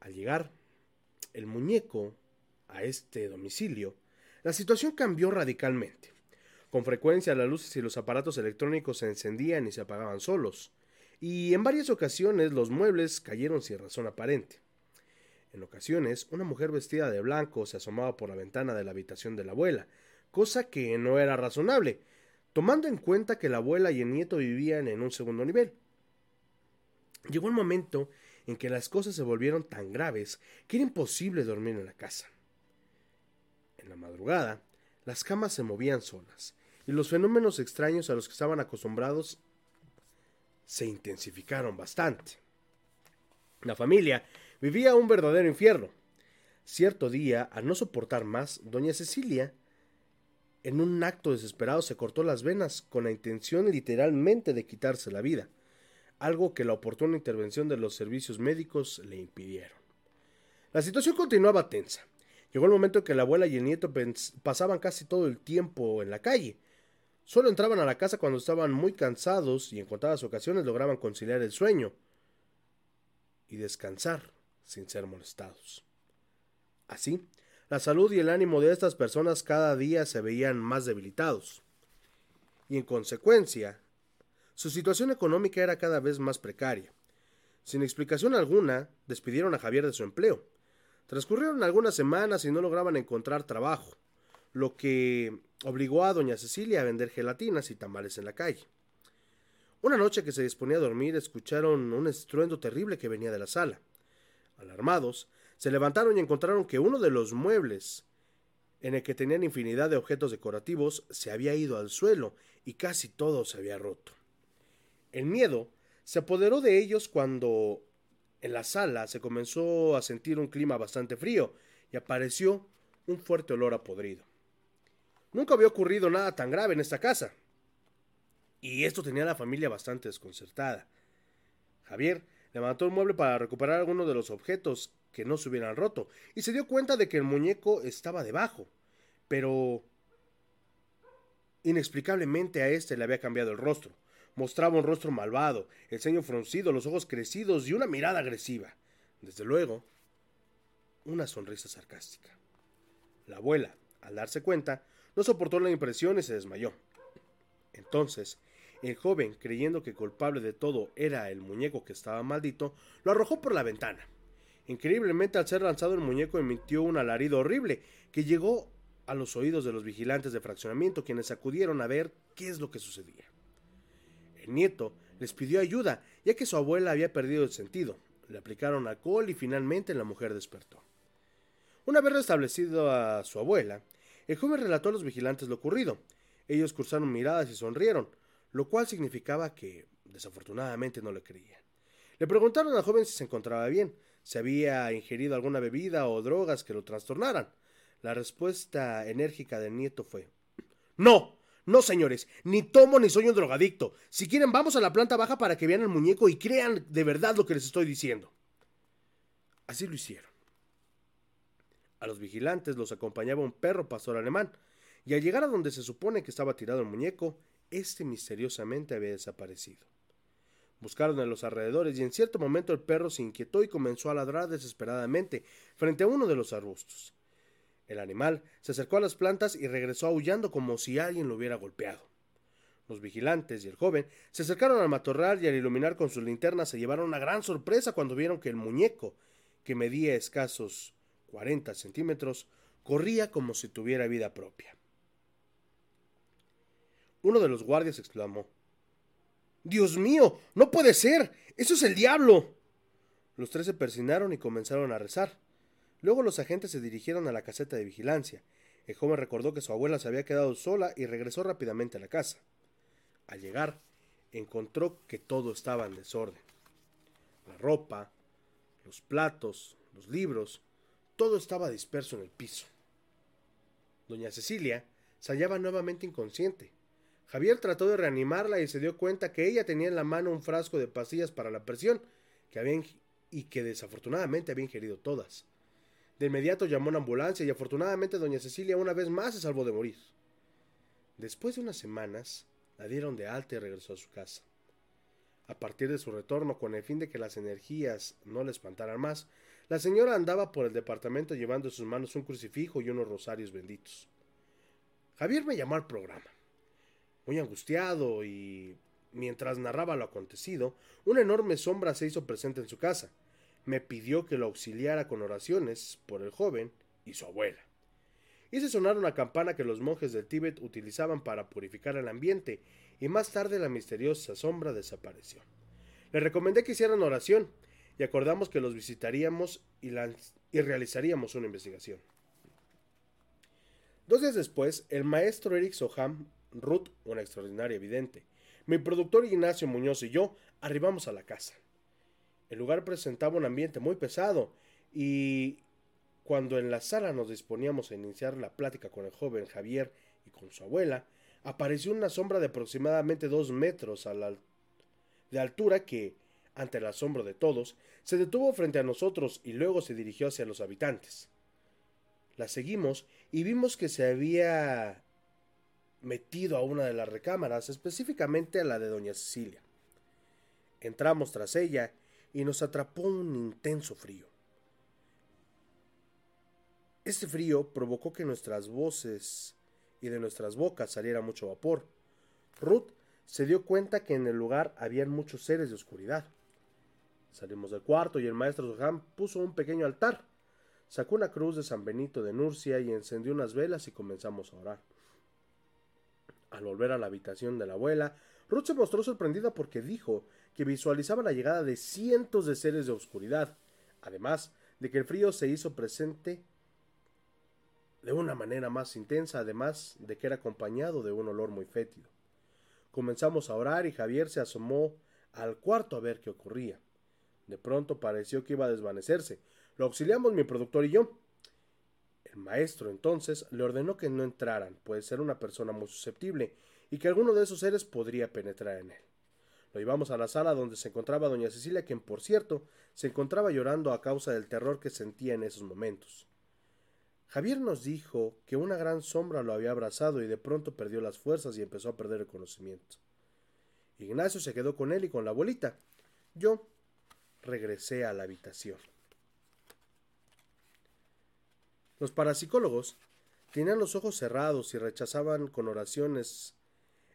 Al llegar el muñeco a este domicilio, la situación cambió radicalmente. Con frecuencia las luces y los aparatos electrónicos se encendían y se apagaban solos, y en varias ocasiones los muebles cayeron sin razón aparente. En ocasiones, una mujer vestida de blanco se asomaba por la ventana de la habitación de la abuela, cosa que no era razonable, tomando en cuenta que la abuela y el nieto vivían en un segundo nivel. Llegó un momento en que las cosas se volvieron tan graves que era imposible dormir en la casa. En la madrugada, las camas se movían solas, y los fenómenos extraños a los que estaban acostumbrados se intensificaron bastante. La familia vivía un verdadero infierno. Cierto día, al no soportar más, doña Cecilia en un acto desesperado se cortó las venas con la intención literalmente de quitarse la vida, algo que la oportuna intervención de los servicios médicos le impidieron. La situación continuaba tensa. Llegó el momento en que la abuela y el nieto pasaban casi todo el tiempo en la calle. Solo entraban a la casa cuando estaban muy cansados y en contadas ocasiones lograban conciliar el sueño y descansar sin ser molestados. Así, la salud y el ánimo de estas personas cada día se veían más debilitados. Y en consecuencia, su situación económica era cada vez más precaria. Sin explicación alguna, despidieron a Javier de su empleo. Transcurrieron algunas semanas y no lograban encontrar trabajo, lo que obligó a doña Cecilia a vender gelatinas y tamales en la calle. Una noche que se disponía a dormir, escucharon un estruendo terrible que venía de la sala. Alarmados, se levantaron y encontraron que uno de los muebles, en el que tenían infinidad de objetos decorativos, se había ido al suelo y casi todo se había roto. El miedo se apoderó de ellos cuando en la sala se comenzó a sentir un clima bastante frío y apareció un fuerte olor a podrido. Nunca había ocurrido nada tan grave en esta casa. Y esto tenía a la familia bastante desconcertada. Javier levantó un mueble para recuperar algunos de los objetos que no se hubieran roto y se dio cuenta de que el muñeco estaba debajo. Pero inexplicablemente a este le había cambiado el rostro. Mostraba un rostro malvado, el ceño fruncido, los ojos crecidos y una mirada agresiva. Desde luego, una sonrisa sarcástica. La abuela, al darse cuenta, no soportó la impresión y se desmayó. Entonces, el joven, creyendo que culpable de todo era el muñeco que estaba maldito, lo arrojó por la ventana. Increíblemente, al ser lanzado el muñeco emitió un alarido horrible que llegó a los oídos de los vigilantes de fraccionamiento, quienes acudieron a ver qué es lo que sucedía. El nieto les pidió ayuda, ya que su abuela había perdido el sentido. Le aplicaron alcohol y finalmente la mujer despertó. Una vez restablecido a su abuela, el joven relató a los vigilantes lo ocurrido. Ellos cruzaron miradas y sonrieron, lo cual significaba que, desafortunadamente, no le creían. Le preguntaron al joven si se encontraba bien, si había ingerido alguna bebida o drogas que lo trastornaran. La respuesta enérgica del nieto fue No, no, señores, ni tomo ni soy un drogadicto. Si quieren, vamos a la planta baja para que vean el muñeco y crean de verdad lo que les estoy diciendo. Así lo hicieron. A los vigilantes los acompañaba un perro pastor alemán, y al llegar a donde se supone que estaba tirado el muñeco, éste misteriosamente había desaparecido. Buscaron en los alrededores y en cierto momento el perro se inquietó y comenzó a ladrar desesperadamente frente a uno de los arbustos. El animal se acercó a las plantas y regresó aullando como si alguien lo hubiera golpeado. Los vigilantes y el joven se acercaron al matorral y al iluminar con sus linternas se llevaron una gran sorpresa cuando vieron que el muñeco, que medía escasos 40 centímetros, corría como si tuviera vida propia. Uno de los guardias exclamó Dios mío, no puede ser. Eso es el diablo. Los tres se persinaron y comenzaron a rezar. Luego los agentes se dirigieron a la caseta de vigilancia. El joven recordó que su abuela se había quedado sola y regresó rápidamente a la casa. Al llegar, encontró que todo estaba en desorden. La ropa, los platos, los libros, todo estaba disperso en el piso. Doña Cecilia se hallaba nuevamente inconsciente. Javier trató de reanimarla y se dio cuenta que ella tenía en la mano un frasco de pastillas para la presión que había y que desafortunadamente había ingerido todas. De inmediato llamó a una ambulancia y afortunadamente doña Cecilia una vez más se salvó de morir. Después de unas semanas, la dieron de alta y regresó a su casa. A partir de su retorno, con el fin de que las energías no le espantaran más, la señora andaba por el departamento llevando en sus manos un crucifijo y unos rosarios benditos. Javier me llamó al programa. Muy angustiado y mientras narraba lo acontecido, una enorme sombra se hizo presente en su casa me pidió que lo auxiliara con oraciones por el joven y su abuela. Hice sonar una campana que los monjes del Tíbet utilizaban para purificar el ambiente, y más tarde la misteriosa sombra desapareció. Le recomendé que hicieran oración, y acordamos que los visitaríamos y, y realizaríamos una investigación. Dos días después, el maestro Eric Soham, Ruth, una extraordinaria evidente, mi productor Ignacio Muñoz y yo arribamos a la casa. El lugar presentaba un ambiente muy pesado y cuando en la sala nos disponíamos a iniciar la plática con el joven Javier y con su abuela, apareció una sombra de aproximadamente dos metros de altura que, ante el asombro de todos, se detuvo frente a nosotros y luego se dirigió hacia los habitantes. La seguimos y vimos que se había metido a una de las recámaras, específicamente a la de doña Cecilia. Entramos tras ella y nos atrapó un intenso frío. Este frío provocó que nuestras voces y de nuestras bocas saliera mucho vapor. Ruth se dio cuenta que en el lugar habían muchos seres de oscuridad. Salimos del cuarto y el maestro Zoham puso un pequeño altar. Sacó una cruz de San Benito de Nurcia y encendió unas velas y comenzamos a orar. Al volver a la habitación de la abuela, Ruth se mostró sorprendida porque dijo que visualizaba la llegada de cientos de seres de oscuridad, además de que el frío se hizo presente de una manera más intensa, además de que era acompañado de un olor muy fétido. Comenzamos a orar y Javier se asomó al cuarto a ver qué ocurría. De pronto pareció que iba a desvanecerse. Lo auxiliamos mi productor y yo. El maestro entonces le ordenó que no entraran, pues era una persona muy susceptible y que alguno de esos seres podría penetrar en él. Lo llevamos a la sala donde se encontraba doña Cecilia, quien por cierto se encontraba llorando a causa del terror que sentía en esos momentos. Javier nos dijo que una gran sombra lo había abrazado y de pronto perdió las fuerzas y empezó a perder el conocimiento. Ignacio se quedó con él y con la abuelita. Yo regresé a la habitación. Los parapsicólogos tenían los ojos cerrados y rechazaban con oraciones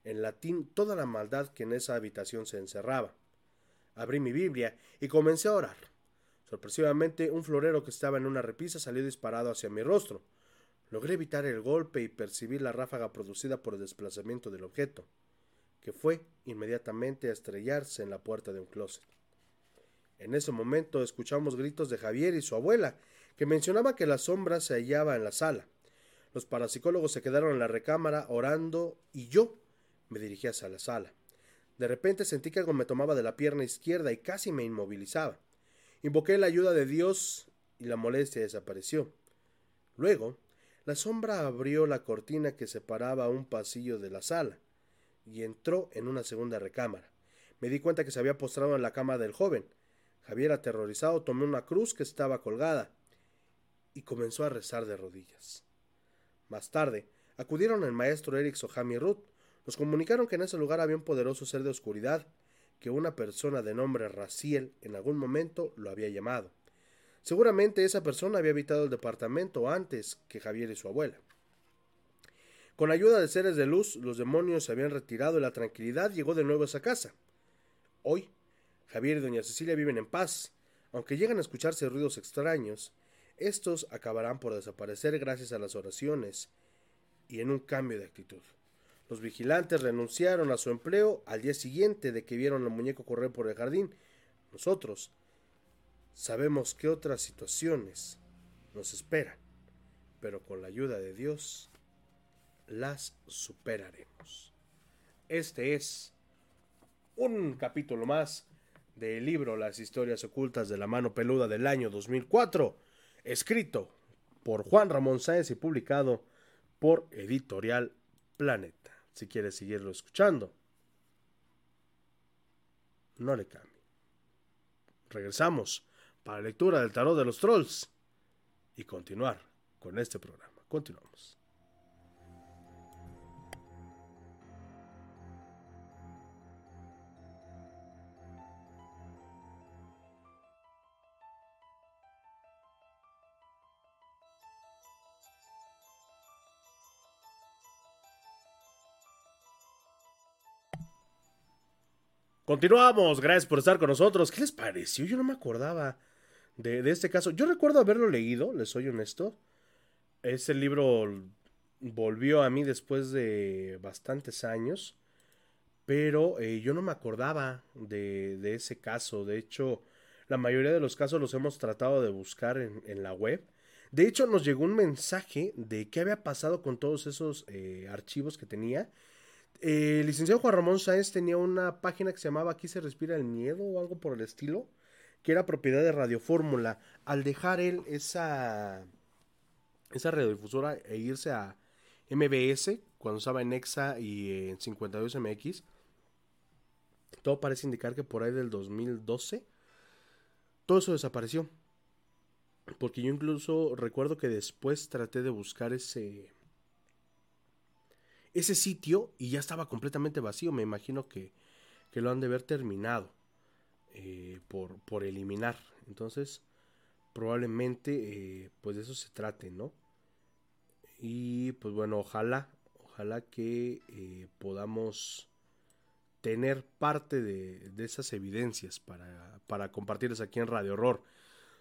en latín toda la maldad que en esa habitación se encerraba. Abrí mi Biblia y comencé a orar. Sorpresivamente, un florero que estaba en una repisa salió disparado hacia mi rostro. Logré evitar el golpe y percibir la ráfaga producida por el desplazamiento del objeto, que fue inmediatamente a estrellarse en la puerta de un closet. En ese momento escuchamos gritos de Javier y su abuela, que mencionaba que la sombra se hallaba en la sala. Los parapsicólogos se quedaron en la recámara orando y yo me dirigí hacia la sala. De repente sentí que algo me tomaba de la pierna izquierda y casi me inmovilizaba. Invoqué la ayuda de Dios y la molestia desapareció. Luego, la sombra abrió la cortina que separaba un pasillo de la sala y entró en una segunda recámara. Me di cuenta que se había postrado en la cama del joven. Javier, aterrorizado, tomó una cruz que estaba colgada y comenzó a rezar de rodillas. Más tarde, acudieron el maestro Eric Soham. Nos comunicaron que en ese lugar había un poderoso ser de oscuridad, que una persona de nombre Raciel en algún momento lo había llamado. Seguramente esa persona había habitado el departamento antes que Javier y su abuela. Con ayuda de seres de luz, los demonios se habían retirado y la tranquilidad llegó de nuevo a esa casa. Hoy, Javier y doña Cecilia viven en paz, aunque llegan a escucharse ruidos extraños, estos acabarán por desaparecer gracias a las oraciones y en un cambio de actitud. Los vigilantes renunciaron a su empleo al día siguiente de que vieron al muñeco correr por el jardín. Nosotros sabemos que otras situaciones nos esperan, pero con la ayuda de Dios las superaremos. Este es un capítulo más del libro Las historias ocultas de la mano peluda del año 2004 escrito por Juan Ramón Sáenz y publicado por Editorial Planeta. Si quieres seguirlo escuchando, no le cambie. Regresamos para la lectura del tarot de los trolls y continuar con este programa. Continuamos. Continuamos, gracias por estar con nosotros. ¿Qué les pareció? Yo no me acordaba de, este caso. Yo recuerdo haberlo leído, les soy honesto. Ese libro volvió a mí después de bastantes años, pero eh, yo no me acordaba de, ese caso. De hecho, la mayoría de los casos los hemos tratado de buscar en, en la web. De hecho, nos llegó un mensaje de qué había pasado con todos esos eh, archivos que tenía el licenciado Juan Ramón Sáenz tenía una página que se llamaba Aquí se respira el miedo o algo por el estilo, que era propiedad de Radio Fórmula. Al dejar él esa, esa radiodifusora e irse a MBS, cuando estaba en EXA y en 52MX, todo parece indicar que por ahí del 2012, todo eso desapareció. Porque yo incluso recuerdo que después traté de buscar ese ese sitio y ya estaba completamente vacío. Me imagino que, lo han de haber terminado eh, por, por eliminar. Entonces, probablemente eh, pues de eso se trate, ¿no? Y pues bueno, ojalá, ojalá que eh, podamos tener parte de, de esas evidencias para, para, compartirles aquí en Radio Horror.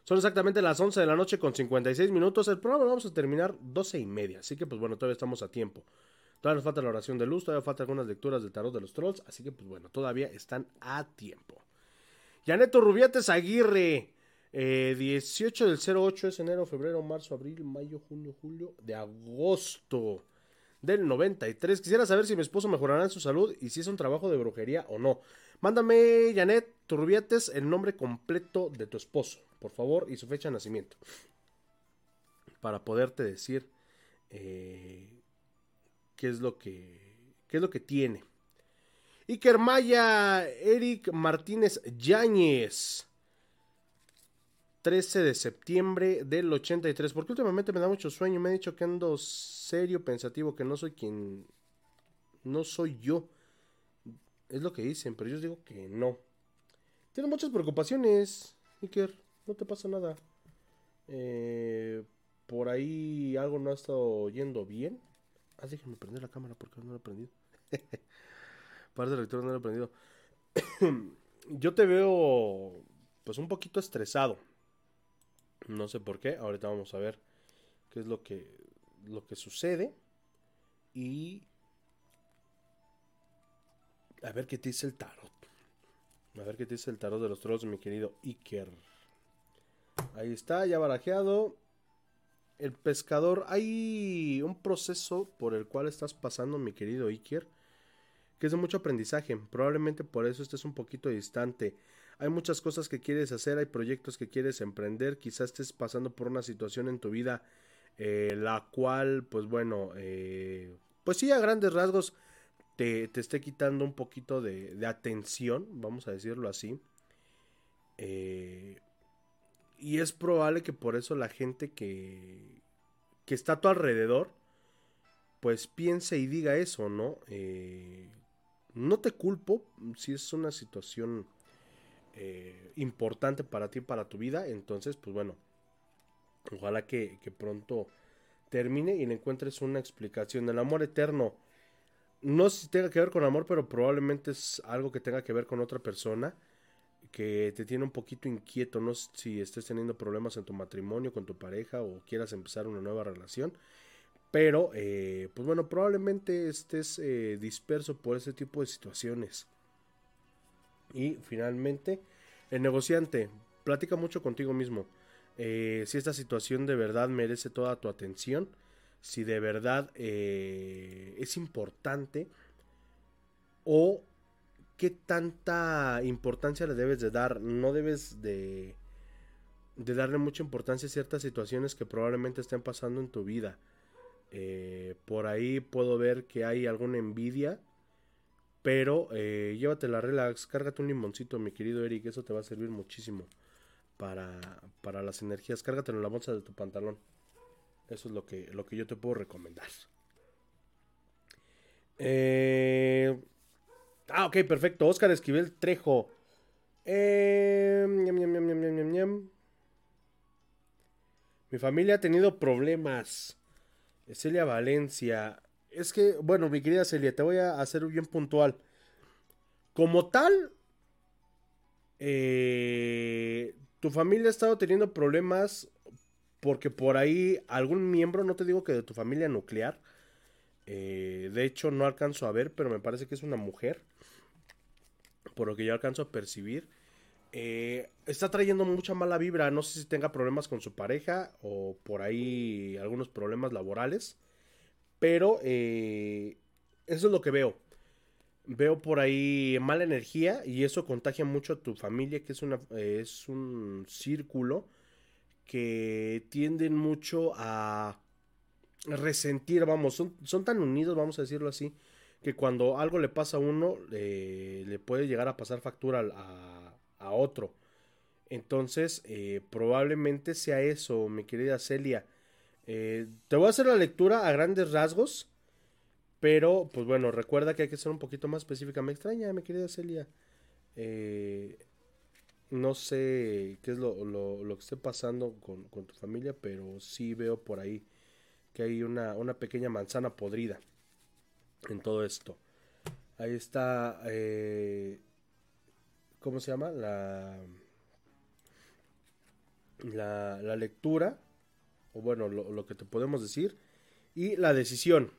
Son exactamente las 11 de la noche con 56 minutos. El programa lo vamos a terminar 12 y media, así que pues bueno, todavía estamos a tiempo. Todavía nos falta la oración de luz, todavía faltan algunas lecturas del tarot de los trolls, así que pues bueno, todavía están a tiempo. Yaneto Rubiates Aguirre, eh, 18 del 08 es enero, febrero, marzo, abril, mayo, junio, julio, de agosto del 93. Quisiera saber si mi esposo mejorará en su salud y si es un trabajo de brujería o no. Mándame, Janet Turbiates, el nombre completo de tu esposo, por favor, y su fecha de nacimiento. Para poderte decir eh, qué es lo que qué es lo que tiene. Iker Maya, Eric Martínez Yáñez. 13 de septiembre del 83. Porque últimamente me da mucho sueño. Me han dicho que ando serio, pensativo, que no soy quien. No soy yo. Es lo que dicen, pero yo digo que no. Tienes muchas preocupaciones, Iker. No te pasa nada. Eh, por ahí algo no ha estado yendo bien. Ah, déjenme prender la cámara porque no lo he prendido. Parte del lector no lo he prendido. yo te veo pues un poquito estresado. No sé por qué. Ahorita vamos a ver qué es lo que, lo que sucede. Y a ver qué te dice el tarot. A ver qué te dice el tarot de los trolls, mi querido Iker. Ahí está, ya barajeado. El pescador, hay un proceso por el cual estás pasando, mi querido Iker, que es de mucho aprendizaje. Probablemente por eso estés un poquito distante. Hay muchas cosas que quieres hacer, hay proyectos que quieres emprender. Quizás estés pasando por una situación en tu vida, eh, la cual, pues bueno, eh, pues sí, a grandes rasgos te, te esté quitando un poquito de, de, atención, vamos a decirlo así. Eh, y es probable que por eso la gente que, que está a tu alrededor, pues piense y diga eso, ¿no? Eh, no te culpo si es una situación eh, importante para ti, para tu vida, entonces, pues bueno, ojalá que, que pronto termine y le encuentres una explicación. El amor eterno no sé si tenga que ver con amor, pero probablemente es algo que tenga que ver con otra persona que te tiene un poquito inquieto. No sé si estés teniendo problemas en tu matrimonio, con tu pareja o quieras empezar una nueva relación. Pero, eh, pues bueno, probablemente estés eh, disperso por ese tipo de situaciones. Y finalmente, el negociante, platica mucho contigo mismo. Eh, si esta situación de verdad merece toda tu atención si de verdad es importante o qué tanta importancia le debes de dar. No debes de, de darle mucha importancia a ciertas situaciones que probablemente estén pasando en tu vida. Eh, por ahí puedo ver que hay alguna envidia. Pero eh, llévatela relax, cárgate un limoncito, mi querido Eric, eso te va a servir muchísimo para, las energías. Cárgatelo en la bolsa de tu pantalón. Eso es lo que, lo que yo te puedo recomendar. Eh... Ah, ok, perfecto. Oscar Esquivel Trejo. Eh... Mi familia ha tenido problemas. Celia Valencia. Es que, bueno, mi querida Celia, te voy a hacer bien puntual. Como tal, eh, tu familia ha estado teniendo problemas porque por ahí algún miembro, no te digo que de tu familia nuclear, eh, de hecho no alcanzo a ver, pero me parece que es una mujer, por lo que yo alcanzo a percibir, eh, está trayendo mucha mala vibra, no sé si tenga problemas con su pareja o por ahí algunos problemas laborales, pero eh, eso es lo que veo. Veo por ahí mala energía y eso contagia mucho a tu familia, que es, una, es un círculo que tienden mucho a resentir, vamos, son, son tan unidos, vamos a decirlo así, que cuando algo le pasa a uno, eh, le puede llegar a pasar factura a, otro. Entonces, eh, probablemente sea eso, mi querida Celia. Eh, te voy a hacer la lectura a grandes rasgos, pero pues bueno, recuerda que hay que ser un poquito más específica. Me extraña, mi querida Celia. No sé qué es lo, lo, lo que esté pasando con, con, tu familia, pero sí veo por ahí que hay una, una pequeña manzana podrida en todo esto. Ahí está, eh, ¿cómo se llama? La, la, lectura, o bueno, lo, que te podemos decir, y la decisión.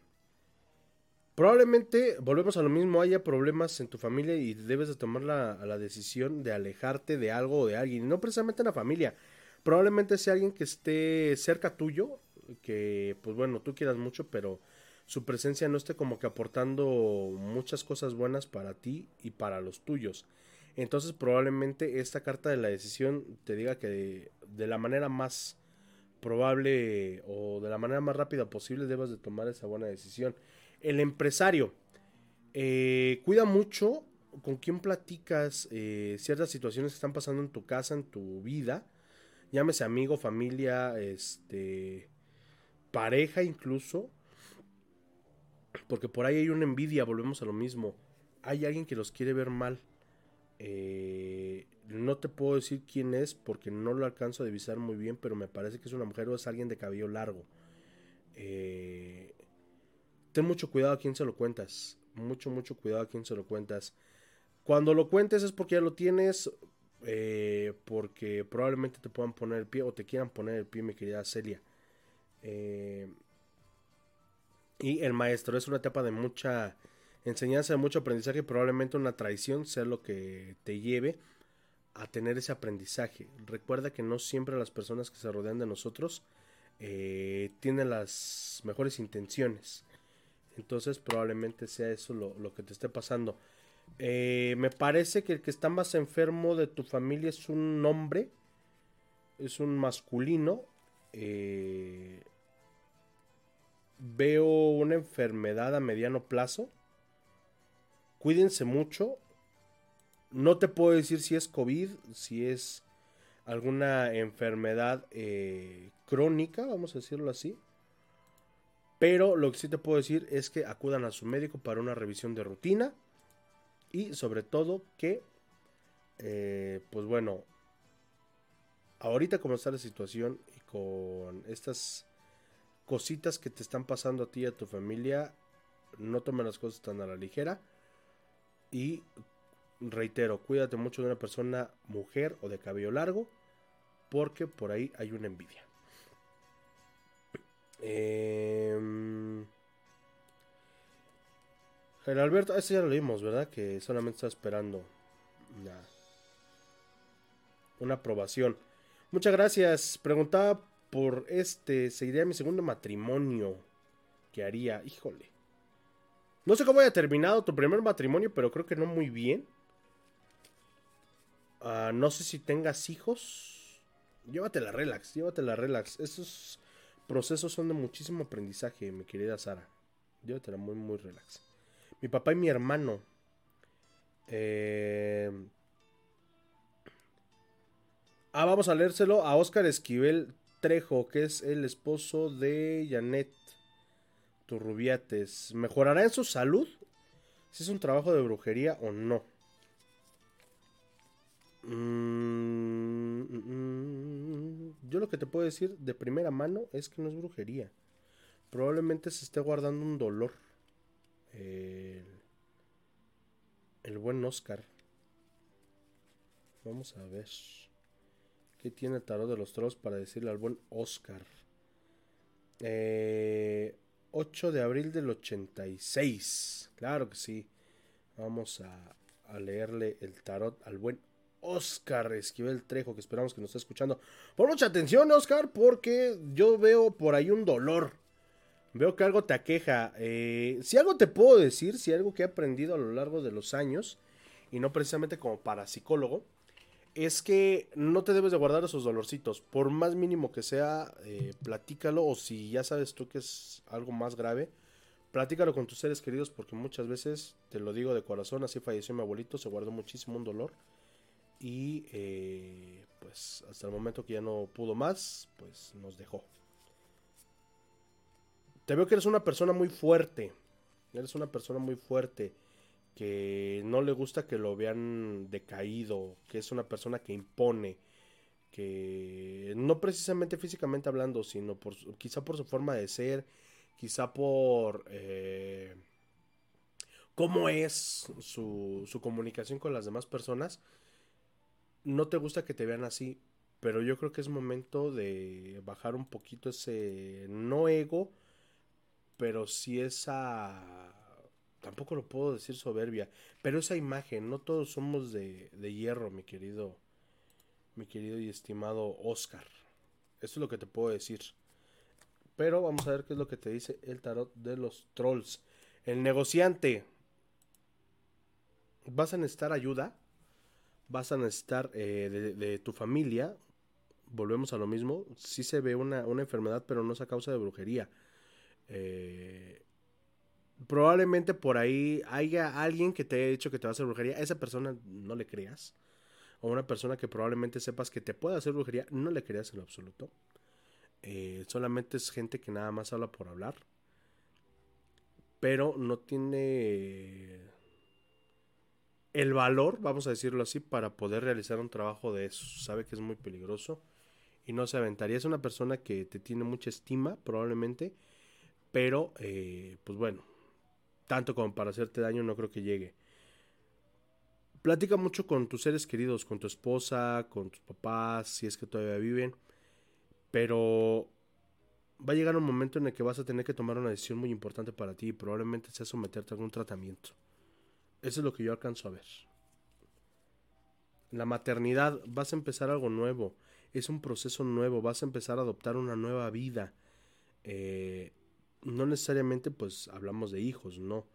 Probablemente, volvemos a lo mismo, haya problemas en tu familia y debes de tomar la, la decisión de alejarte de algo o de alguien, no precisamente en la familia. Probablemente sea alguien que esté cerca tuyo, que pues bueno, tú quieras mucho, pero su presencia no esté como que aportando muchas cosas buenas para ti y para los tuyos. Entonces probablemente esta carta de la decisión te diga que de, la manera más probable o de la manera más rápida posible debas de tomar esa buena decisión. El empresario eh, cuida mucho con quién platicas eh, ciertas situaciones que están pasando en tu casa, en tu vida, llámese amigo, familia, este, pareja incluso, porque por ahí hay una envidia, volvemos a lo mismo. Hay alguien que los quiere ver mal. Eh, no te puedo decir quién es porque no lo alcanzo a divisar muy bien, pero me parece que es una mujer o es alguien de cabello largo. Eh, ten mucho cuidado a quién se lo cuentas. Mucho, mucho cuidado a quién se lo cuentas. Cuando lo cuentes es porque ya lo tienes, eh, porque probablemente te puedan poner el pie o te quieran poner el pie, mi querida Celia. Eh, y el maestro es una etapa de mucha enseñanza, de mucho aprendizaje, probablemente una traición sea lo que te lleve a tener ese aprendizaje. Recuerda que no siempre las personas que se rodean de nosotros eh, tienen las mejores intenciones. Entonces probablemente sea eso lo, lo que te esté pasando. Eh, me parece que el que está más enfermo de tu familia es un hombre, es un masculino. Eh, veo una enfermedad a mediano plazo. Cuídense mucho. No te puedo decir si es COVID, si es alguna enfermedad eh, crónica, vamos a decirlo así. Pero lo que sí te puedo decir es que acudan a su médico para una revisión de rutina. Y sobre todo que, eh, pues bueno, ahorita como está la situación y con estas cositas que te están pasando a ti y a tu familia, no tomen las cosas tan a la ligera. Y reitero, cuídate mucho de una persona mujer o de cabello largo, porque por ahí hay una envidia. Eh, Alberto, ese ya lo leímos, ¿verdad? Que solamente está esperando una, una aprobación. Muchas gracias. Preguntaba por este, seguiría mi segundo matrimonio. ¿Qué haría? Híjole. No sé cómo haya terminado tu primer matrimonio, pero creo que no muy bien. Uh, no sé si tengas hijos. Llévatela relax, llévatela relax. Esos procesos son de muchísimo aprendizaje, mi querida Sara. Llévatela muy, muy relax. Mi papá y mi hermano. Eh... Ah, vamos a leérselo a Oscar Esquivel Trejo, que es el esposo de Janet Turrubiates. ¿Mejorará en su salud? Si es un trabajo de brujería o no. Mm, mm, yo lo que te puedo decir de primera mano es que no es brujería. Probablemente se esté guardando un dolor. El, el buen Oscar. Vamos a ver. ¿Qué tiene el tarot de los trolls para decirle al buen Oscar? Eh, 8 de abril del 86. Claro que sí. Vamos a, leerle el tarot al buen Oscar Esquivel Trejo, que esperamos que nos esté escuchando. Por mucha atención, Oscar, porque yo veo por ahí un dolor. Veo que algo te aqueja. Eh, si algo te puedo decir, si algo que he aprendido a lo largo de los años, y no precisamente como parapsicólogo, es que no te debes de guardar esos dolorcitos. Por más mínimo que sea, eh, platícalo. O si ya sabes tú que es algo más grave, platícalo con tus seres queridos. Porque muchas veces, te lo digo de corazón, así falleció mi abuelito, se guardó muchísimo un dolor. Y eh, pues hasta el momento que ya no pudo más, pues nos dejó. Te veo que eres una persona muy fuerte. Eres una persona muy fuerte. Que no le gusta que lo vean decaído, que es una persona que impone, que no precisamente físicamente hablando, sino por quizá por su forma de ser, quizá por eh, cómo es su, su comunicación con las demás personas, no te gusta que te vean así, pero yo creo que es momento de bajar un poquito ese, no ego, pero sí esa, tampoco lo puedo decir soberbia, pero esa imagen, no todos somos de, de hierro, mi querido mi querido y estimado Oscar. Eso es lo que te puedo decir. Pero vamos a ver qué es lo que te dice el tarot de los trolls. El negociante. Vas a necesitar ayuda. Vas a necesitar eh, de, tu familia. Volvemos a lo mismo. Sí se ve una, una enfermedad, pero no es a causa de brujería. Eh, probablemente por ahí haya alguien que te haya dicho que te va a hacer brujería. Esa persona no le creas o una persona que probablemente sepas que te puede hacer brujería, no le creas en lo absoluto. Eh, solamente es gente que nada más habla por hablar. Pero no tiene el valor, vamos a decirlo así, para poder realizar un trabajo de eso. Sabe que es muy peligroso y no se aventaría. Es una persona que te tiene mucha estima, probablemente. Pero, eh, pues bueno, tanto como para hacerte daño no creo que llegue. Platica mucho con tus seres queridos, con tu esposa, con tus papás, si es que todavía viven. Pero va a llegar un momento en el que vas a tener que tomar una decisión muy importante para ti y probablemente sea someterte a algún tratamiento. Eso es lo que yo alcanzo a ver. La maternidad, vas a empezar algo nuevo, es un proceso nuevo, vas a empezar a adoptar una nueva vida. Eh, no necesariamente pues hablamos de hijos, no,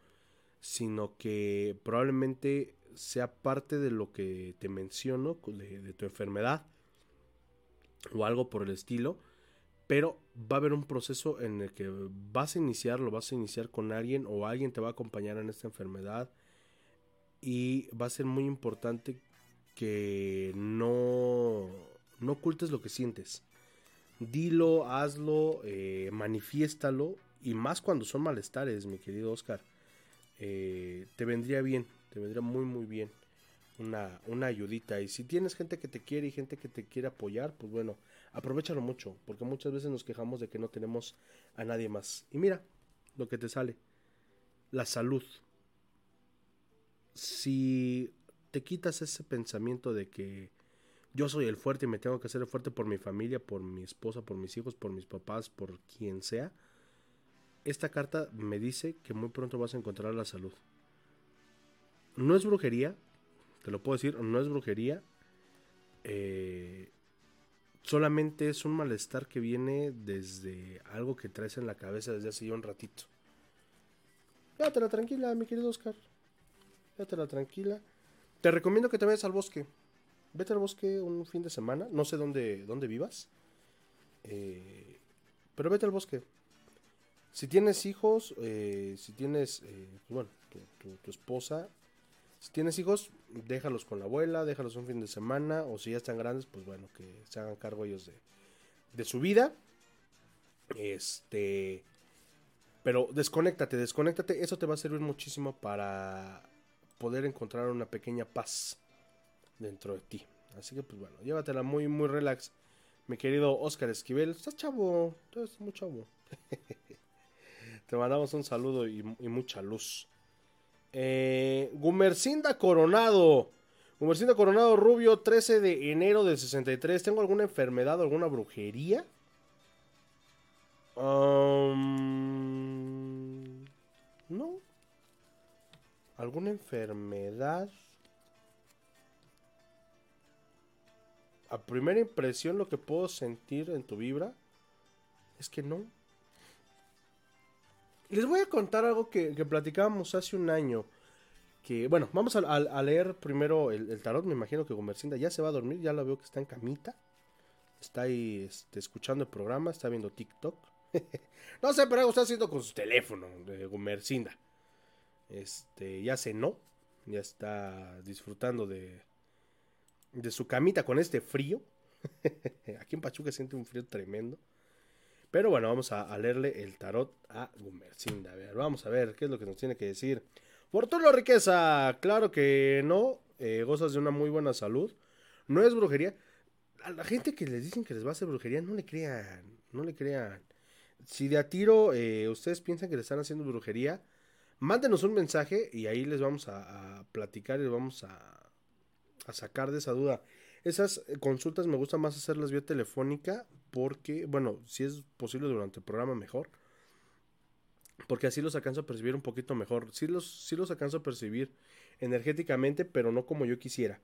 sino que probablemente sea parte de lo que te menciono, de, tu enfermedad o algo por el estilo, pero va a haber un proceso en el que vas a iniciar, lo vas a iniciar con alguien o alguien te va a acompañar en esta enfermedad y va a ser muy importante que no, no ocultes lo que sientes. Dilo, hazlo, eh, manifiéstalo y más cuando son malestares, mi querido Oscar. Eh, te vendría bien te vendría muy muy bien una, una ayudita. Y si tienes gente que te quiere y gente que te quiere apoyar, pues bueno, aprovechalo mucho, porque muchas veces nos quejamos de que no tenemos a nadie más. Y mira lo que te sale, la salud. Si te quitas ese pensamiento de que yo soy el fuerte y me tengo que hacer el fuerte por mi familia, por mi esposa, por mis hijos, por mis papás, por quien sea, esta carta me dice que muy pronto vas a encontrar la salud. No es brujería, te lo puedo decir, no es brujería. Eh, solamente es un malestar que viene desde algo que traes en la cabeza desde hace ya un ratito. la tranquila, mi querido Oscar. la tranquila. Te recomiendo que te vayas al bosque. Vete al bosque un fin de semana. No sé dónde, dónde vivas. Eh, pero vete al bosque. Si tienes hijos, eh, si tienes, bueno, tu esposa, si tienes hijos, déjalos con la abuela, déjalos un fin de semana, o si ya están grandes, pues bueno, que se hagan cargo ellos de, de su vida. Este. Pero desconéctate, desconéctate. Eso te va a servir muchísimo para poder encontrar una pequeña paz dentro de ti. Así que, pues bueno, llévatela muy, muy relax. Mi querido Oscar Esquivel, estás chavo, estás muy chavo. te mandamos un saludo y, mucha luz. Eh, Gumercinda Coronado. Gumercinda Coronado Rubio, 13 de enero del 63. ¿Tengo alguna enfermedad o alguna brujería? Um, no. ¿Alguna enfermedad? A primera impresión lo que puedo sentir en tu vibra es que no. Les voy a contar algo que, platicábamos hace un año. Que, bueno, vamos a, leer primero el, tarot. Me imagino que Gomercinda ya se va a dormir. Ya la veo que está en camita. Está ahí este, escuchando el programa. Está viendo TikTok. no sé, pero algo está haciendo con su teléfono de Gomercinda. Este, ya cenó. Ya está disfrutando de, de su camita con este frío. Aquí en Pachuca siente un frío tremendo. Pero bueno, vamos a, leerle el tarot a Gumercinda. A ver, vamos a ver qué es lo que nos tiene que decir. Fortuna o riqueza, claro que no. eh, gozas de una muy buena salud. No es brujería. A la gente que les dicen que les va a hacer brujería, no le crean. No le crean. Si de a tiro eh, ustedes piensan que le están haciendo brujería, mándenos un mensaje y ahí les vamos a, platicar y les vamos a sacar de esa duda. Esas eh, consultas me gusta más hacerlas vía telefónica porque, bueno, si es posible durante el programa mejor. Porque así los alcanzo a percibir un poquito mejor. Sí los, sí los alcanzo a percibir energéticamente, pero no como yo quisiera.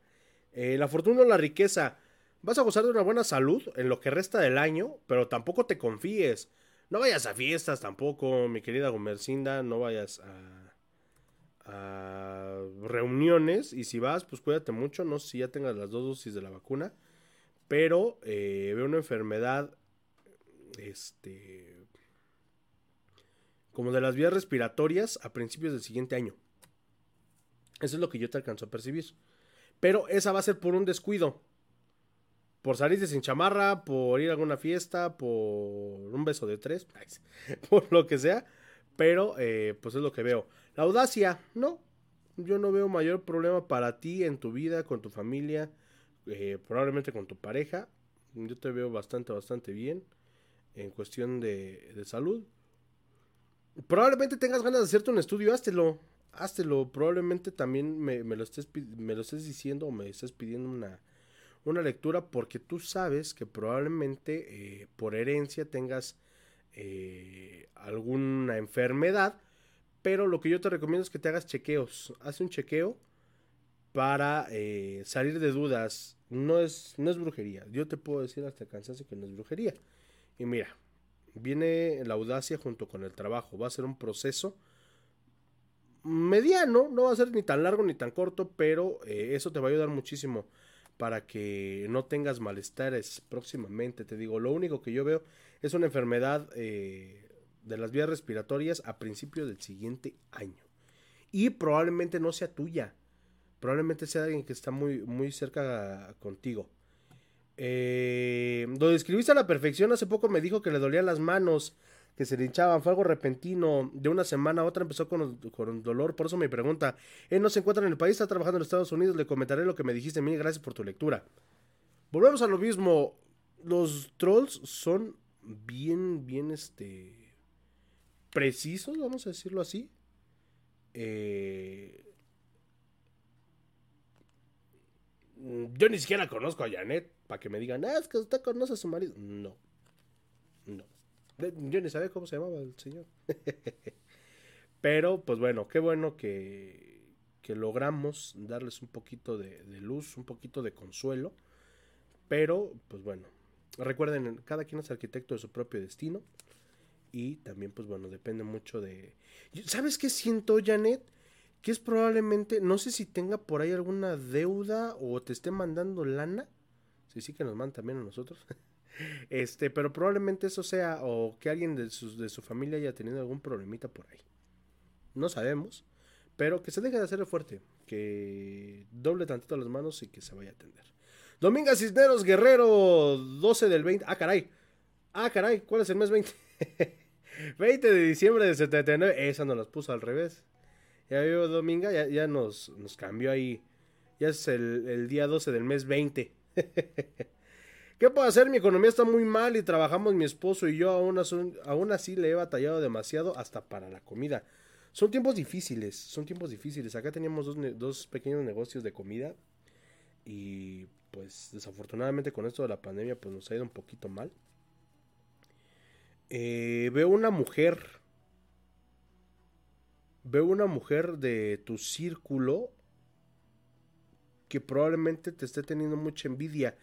Eh, la fortuna o la riqueza. Vas a gozar de una buena salud en lo que resta del año, pero tampoco te confíes. No vayas a fiestas tampoco, mi querida Gomercinda. No vayas a, a reuniones. Y si vas, pues cuídate mucho. No sé si ya tengas las dos dosis de la vacuna. Pero eh, veo una enfermedad. Este. Como de las vías respiratorias a principios del siguiente año. Eso es lo que yo te alcanzo a percibir. Pero esa va a ser por un descuido. Por salirte sin chamarra, por ir a alguna fiesta, por un beso de tres, por lo que sea. Pero, eh, pues es lo que veo. La audacia, no. Yo no veo mayor problema para ti en tu vida, con tu familia, eh, probablemente con tu pareja. Yo te veo bastante, bastante bien en cuestión de, de salud. Probablemente tengas ganas de hacerte un estudio, háztelo. Háztelo. Probablemente también me, me lo, estés, me lo estés diciendo o me estés pidiendo una, una lectura porque tú sabes que probablemente eh, por herencia tengas eh, alguna enfermedad. Pero lo que yo te recomiendo es que te hagas chequeos. Haz un chequeo para eh, salir de dudas. No es, no es brujería. Yo te puedo decir hasta cansancio que no es brujería. Y mira, viene la audacia junto con el trabajo. Va a ser un proceso mediano, no va a ser ni tan largo ni tan corto, pero eh, eso te va a ayudar muchísimo para que no tengas malestares próximamente. Te digo, lo único que yo veo es una enfermedad eh, de las vías respiratorias a principio del siguiente año. Y probablemente no sea tuya. Probablemente sea alguien que está muy, muy cerca contigo. Eh, lo describiste a la perfección. Hace poco me dijo que le dolían las manos, que se le hinchaban. Fue algo repentino. De una semana a otra empezó con, con dolor. Por eso me pregunta. Él no se encuentra en el país, está trabajando en Estados Unidos. Le comentaré lo que me dijiste. Mil gracias por tu lectura. Volvemos a lo mismo. Los trolls son bien, bien, este. Precisos, vamos a decirlo así. Eh, Yo ni siquiera conozco a Janet para que me digan, ah, es que usted conoce a su marido. No. No. Yo ni sabía cómo se llamaba el señor. Pero, pues bueno, qué bueno que, que logramos darles un poquito de, de luz, un poquito de consuelo. Pero, pues bueno, recuerden, cada quien es arquitecto de su propio destino. Y también, pues bueno, depende mucho de... ¿Sabes qué siento, Janet? Que es probablemente, no sé si tenga por ahí alguna deuda o te esté mandando lana. Sí, sí que nos manda también a nosotros. Este, pero probablemente eso sea o que alguien de su, de su familia haya tenido algún problemita por ahí. No sabemos, pero que se deje de hacer fuerte, que doble tantito las manos y que se vaya a atender. Dominga Cisneros Guerrero, 12 del 20. Ah, caray. Ah, caray, ¿cuál es el mes 20? 20 de diciembre de 79. Esa nos las puso al revés. Ya vio Dominga, ya, ya nos, nos cambió ahí. Ya es el, día 12 del mes 20. ¿Qué puedo hacer? Mi economía está muy mal y trabajamos mi esposo y yo. Aún así, le he batallado demasiado hasta para la comida. Son tiempos difíciles, son tiempos difíciles. Acá teníamos dos, dos pequeños negocios de comida y pues desafortunadamente con esto de la pandemia pues nos ha ido un poquito mal. Eh, veo una mujer, veo una mujer de tu círculo que probablemente te esté teniendo mucha envidia.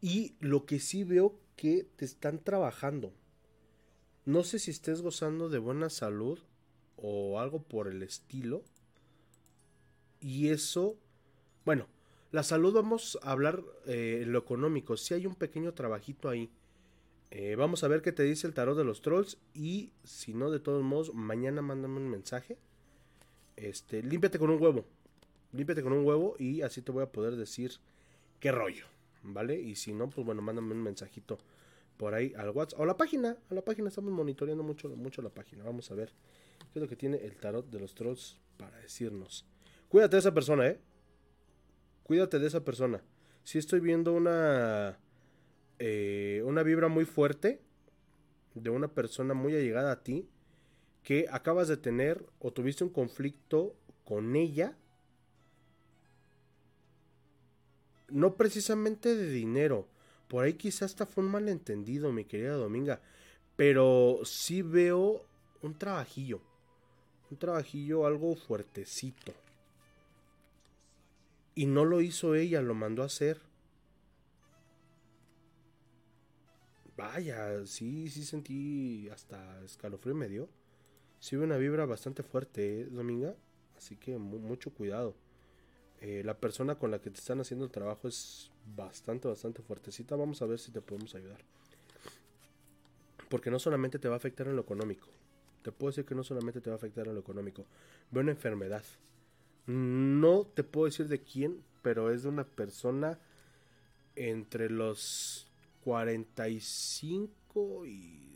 Y lo que sí veo que te están trabajando. No sé si estés gozando de buena salud o algo por el estilo. Y eso, bueno, la salud vamos a hablar eh, en lo económico. Si hay un pequeño trabajito ahí. Eh, vamos a ver qué te dice el tarot de los trolls. Y si no, de todos modos, mañana mándame un mensaje. Este, límpiate con un huevo. Límpiate con un huevo y así te voy a poder decir qué rollo. ¿Vale? Y si no, pues bueno, mándame un mensajito por ahí al WhatsApp. O a la página. A la página estamos monitoreando mucho, mucho la página. Vamos a ver qué es lo que tiene el tarot de los trolls para decirnos. Cuídate de esa persona, ¿eh? Cuídate de esa persona. Si estoy viendo una... eh, una vibra muy fuerte de una persona muy allegada a ti que acabas de tener o tuviste un conflicto con ella. No precisamente de dinero. Por ahí quizás hasta fue un malentendido, mi querida Dominga. Pero sí veo un trabajillo. Un trabajillo algo fuertecito. Y no lo hizo ella, lo mandó a hacer. Vaya, sí, sí sentí hasta escalofrío me dio. Sí una vibra bastante fuerte, ¿eh, Dominga. Así que mu- mucho cuidado. Eh, la persona con la que te están haciendo el trabajo es bastante, bastante fuertecita. Vamos a ver si te podemos ayudar. Porque no solamente te va a afectar en lo económico. Te puedo decir que no solamente te va a afectar en lo económico. Veo una enfermedad. No te puedo decir de quién, pero es de una persona entre los 45 y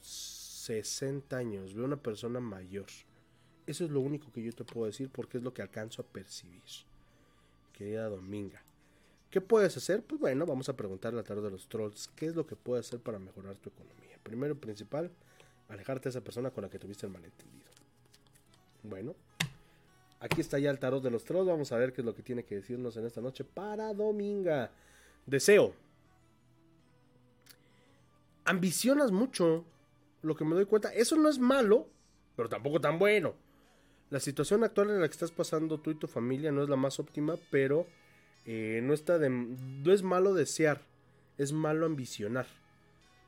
60 años. Veo una persona mayor. Eso es lo único que yo te puedo decir porque es lo que alcanzo a percibir. Querida Dominga. ¿Qué puedes hacer? Pues bueno, vamos a preguntarle a través de los trolls qué es lo que puedes hacer para mejorar tu economía. Primero y principal, alejarte de esa persona con la que tuviste el malentendido. Bueno, aquí está ya el tarot de los trolls. Vamos a ver qué es lo que tiene que decirnos en esta noche para Dominga. Deseo. Ambicionas mucho, lo que me doy cuenta. Eso no es malo, pero tampoco tan bueno. La situación actual en la que estás pasando tú y tu familia no es la más óptima, pero eh, no, está de, no es malo desear, es malo ambicionar.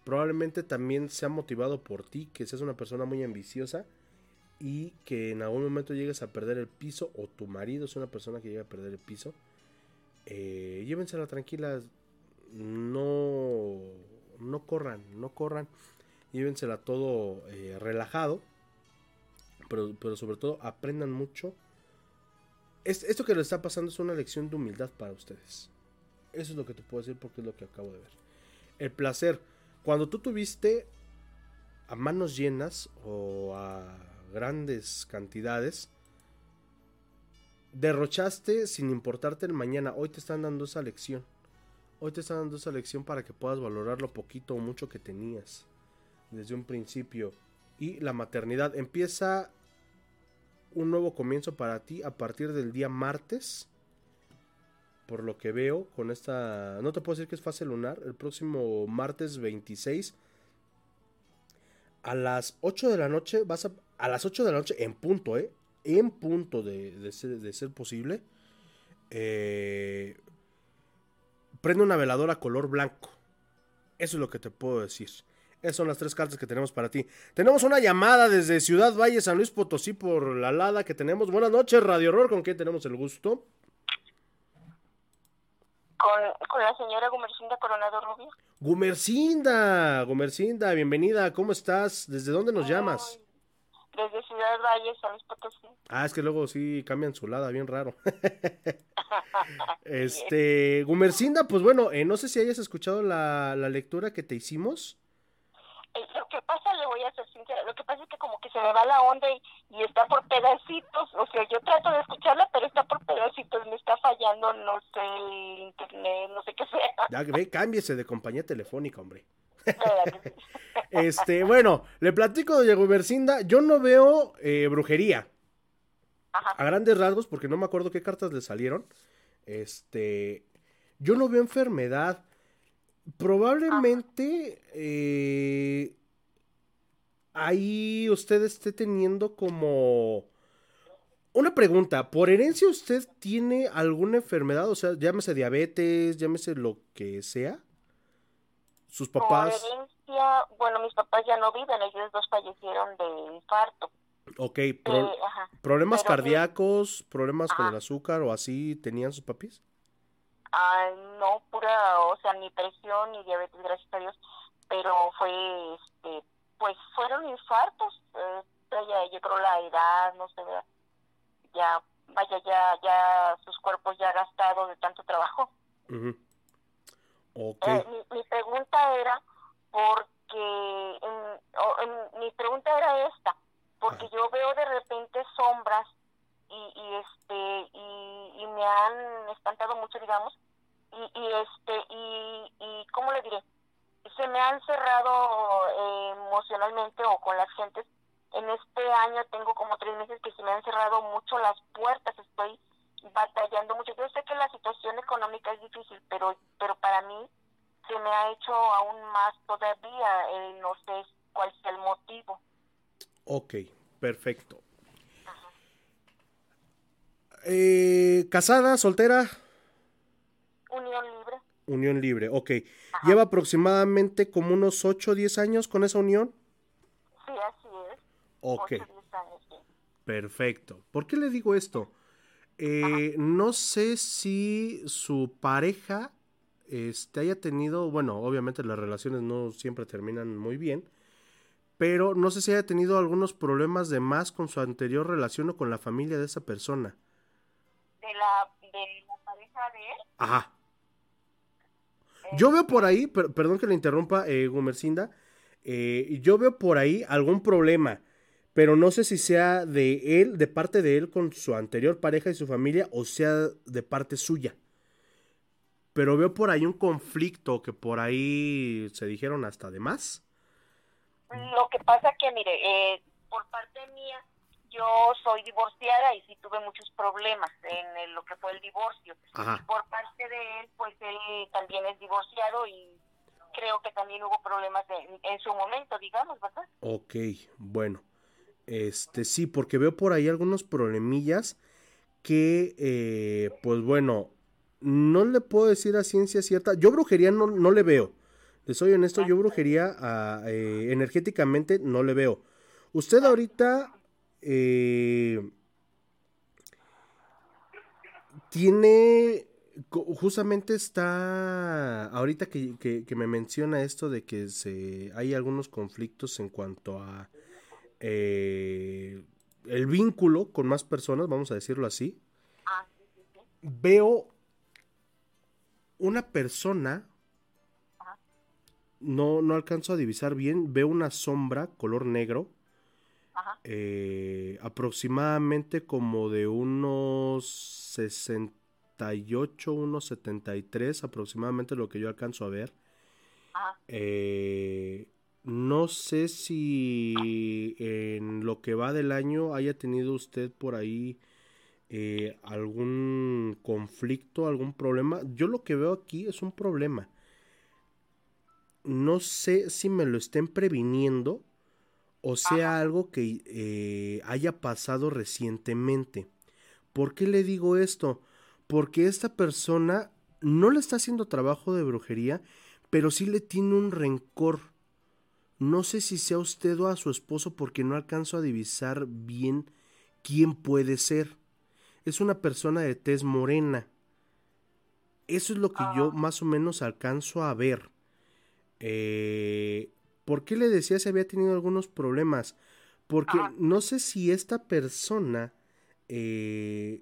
Probablemente también sea motivado por ti, que seas una persona muy ambiciosa y que en algún momento llegues a perder el piso, o tu marido es una persona que llega a perder el piso. Eh, llévensela tranquila, no, no corran, no corran, llévensela todo eh, relajado pero, pero sobre todo aprendan mucho. Es, esto que les está pasando es una lección de humildad para ustedes. Eso es lo que te puedo decir porque es lo que acabo de ver. El placer. Cuando tú tuviste a manos llenas o a grandes cantidades, derrochaste sin importarte el mañana. Hoy te están dando esa lección. Hoy te están dando esa lección para que puedas valorar lo poquito o mucho que tenías desde un principio. Y la maternidad empieza un nuevo comienzo para ti a partir del día martes. Por lo que veo con esta... No te puedo decir que es fase lunar. El próximo martes 26. A las 8 de la noche vas a... A las 8 de la noche en punto, ¿eh? En punto de, de, ser, de ser, posible. Eh, prende una veladora color blanco. Eso es lo que te puedo decir. Esas son las tres cartas que tenemos para ti. Tenemos una llamada desde Ciudad Valle, San Luis Potosí, por la alada que tenemos. Buenas noches, Radio Horror. ¿Con quién tenemos el gusto? Con, con la señora Gumercinda Coronado Rubio. Gumercinda, Gumercinda, bienvenida. ¿Cómo estás? ¿Desde dónde nos llamas? Desde Ciudad Valle, San Luis Potosí. Ah, es que luego sí cambian su lada, bien raro. este, Gumercinda, pues bueno, eh, no sé si hayas escuchado la, la lectura que te hicimos. Lo que pasa, le voy a ser sincera, lo que pasa es que como que se me va la onda y, y, está por pedacitos, o sea, yo trato de escucharla, pero está por pedacitos, me está fallando, no sé, el internet, no sé qué sea. Ya, ve, cámbiese de compañía telefónica, hombre. Este, bueno, le platico de Gumercinda, yo no veo eh, brujería. Ajá. A grandes rasgos, porque no me acuerdo qué cartas le salieron. Este, yo no veo enfermedad. Probablemente eh, ahí usted esté teniendo como una pregunta. ¿Por herencia usted tiene alguna enfermedad? O sea, llámese diabetes, llámese lo que sea. Sus papás. Por herencia, bueno, mis papás ya no viven, ellos dos fallecieron de infarto. Ok, pro Eh, ajá. problemas cardíacos, problemas con el azúcar o así tenían sus papis. Ah, no, pura, o sea, ni presión ni diabetes, gracias a Dios, pero fue, este, pues fueron infartos, eh, ya, yo creo la edad, no sé, ya, vaya, ya, ya sus cuerpos ya gastados de tanto trabajo. Ujú. Eh, mi, mi pregunta era, porque, o- mm, mi pregunta era esta, porque yo veo de repente sombras y, y este y, y me han espantado mucho digamos y, y este y, y cómo le diré se me han cerrado eh, emocionalmente o con las gentes. En este año tengo como tres meses que se me han cerrado mucho las puertas estoy batallando mucho yo sé que la situación económica es difícil pero pero para mí se me ha hecho aún más todavía eh, no sé cuál sea el motivo Ok, perfecto. Eh, ¿Casada, soltera? unión libre Unión libre, ok. ¿Lleva aproximadamente como unos 8 o 10 años con esa unión? sí así es Ok, años, sí. perfecto. ¿Por qué le digo esto? Eh, no sé si su pareja este, haya tenido, bueno, obviamente las relaciones no siempre terminan muy bien, pero no sé si haya tenido algunos problemas de más con su anterior relación o con la familia de esa persona. de la de la pareja de él Ajá. Yo veo por ahí, per- perdón que le interrumpa, eh, Gumercinda, eh, yo veo por ahí algún problema, pero no sé si sea de él, de parte de él con su anterior pareja y su familia, o sea de parte suya. Pero veo por ahí un conflicto que por ahí se dijeron hasta de más. Lo que pasa que, mire, eh, por parte mía, yo soy divorciada y sí tuve muchos problemas en el- lo que fue el divorcio. Ajá. Por parte de él, pues él también es divorciado y creo que también hubo problemas en, en su momento, digamos, ¿verdad? Ok, bueno. Este sí, porque veo por ahí algunos problemillas que, eh, pues bueno, no le puedo decir a ciencia cierta. Yo brujería no, no le veo. Le soy honesto, yo brujería eh, energéticamente no le veo. Usted ahorita eh, tiene, justamente está, ahorita que, que- que me menciona esto de que se, hay algunos conflictos en cuanto a eh, el vínculo con más personas, vamos a decirlo así, Ah, sí, sí, sí. veo una persona, no, no alcanzo a divisar bien, veo una sombra color negro, Ajá. eh, aproximadamente como de unos 68, unos 73, aproximadamente lo que yo alcanzo a ver. Ajá. Eh, no sé si en lo que va del año haya tenido usted por ahí eh, algún conflicto, algún problema. Yo lo que veo aquí es un problema. No sé si me lo estén previniendo o sea algo que eh, haya pasado recientemente. ¿Por qué le digo esto? Porque esta persona no le está haciendo trabajo de brujería, pero sí le tiene un rencor. No sé si sea usted o a su esposo porque no alcanzo a divisar bien quién puede ser. Es una persona de tez morena. Eso es lo que yo más o menos alcanzo a ver. Eh, ¿Por qué le decía si había tenido algunos problemas? Porque no sé si esta persona eh,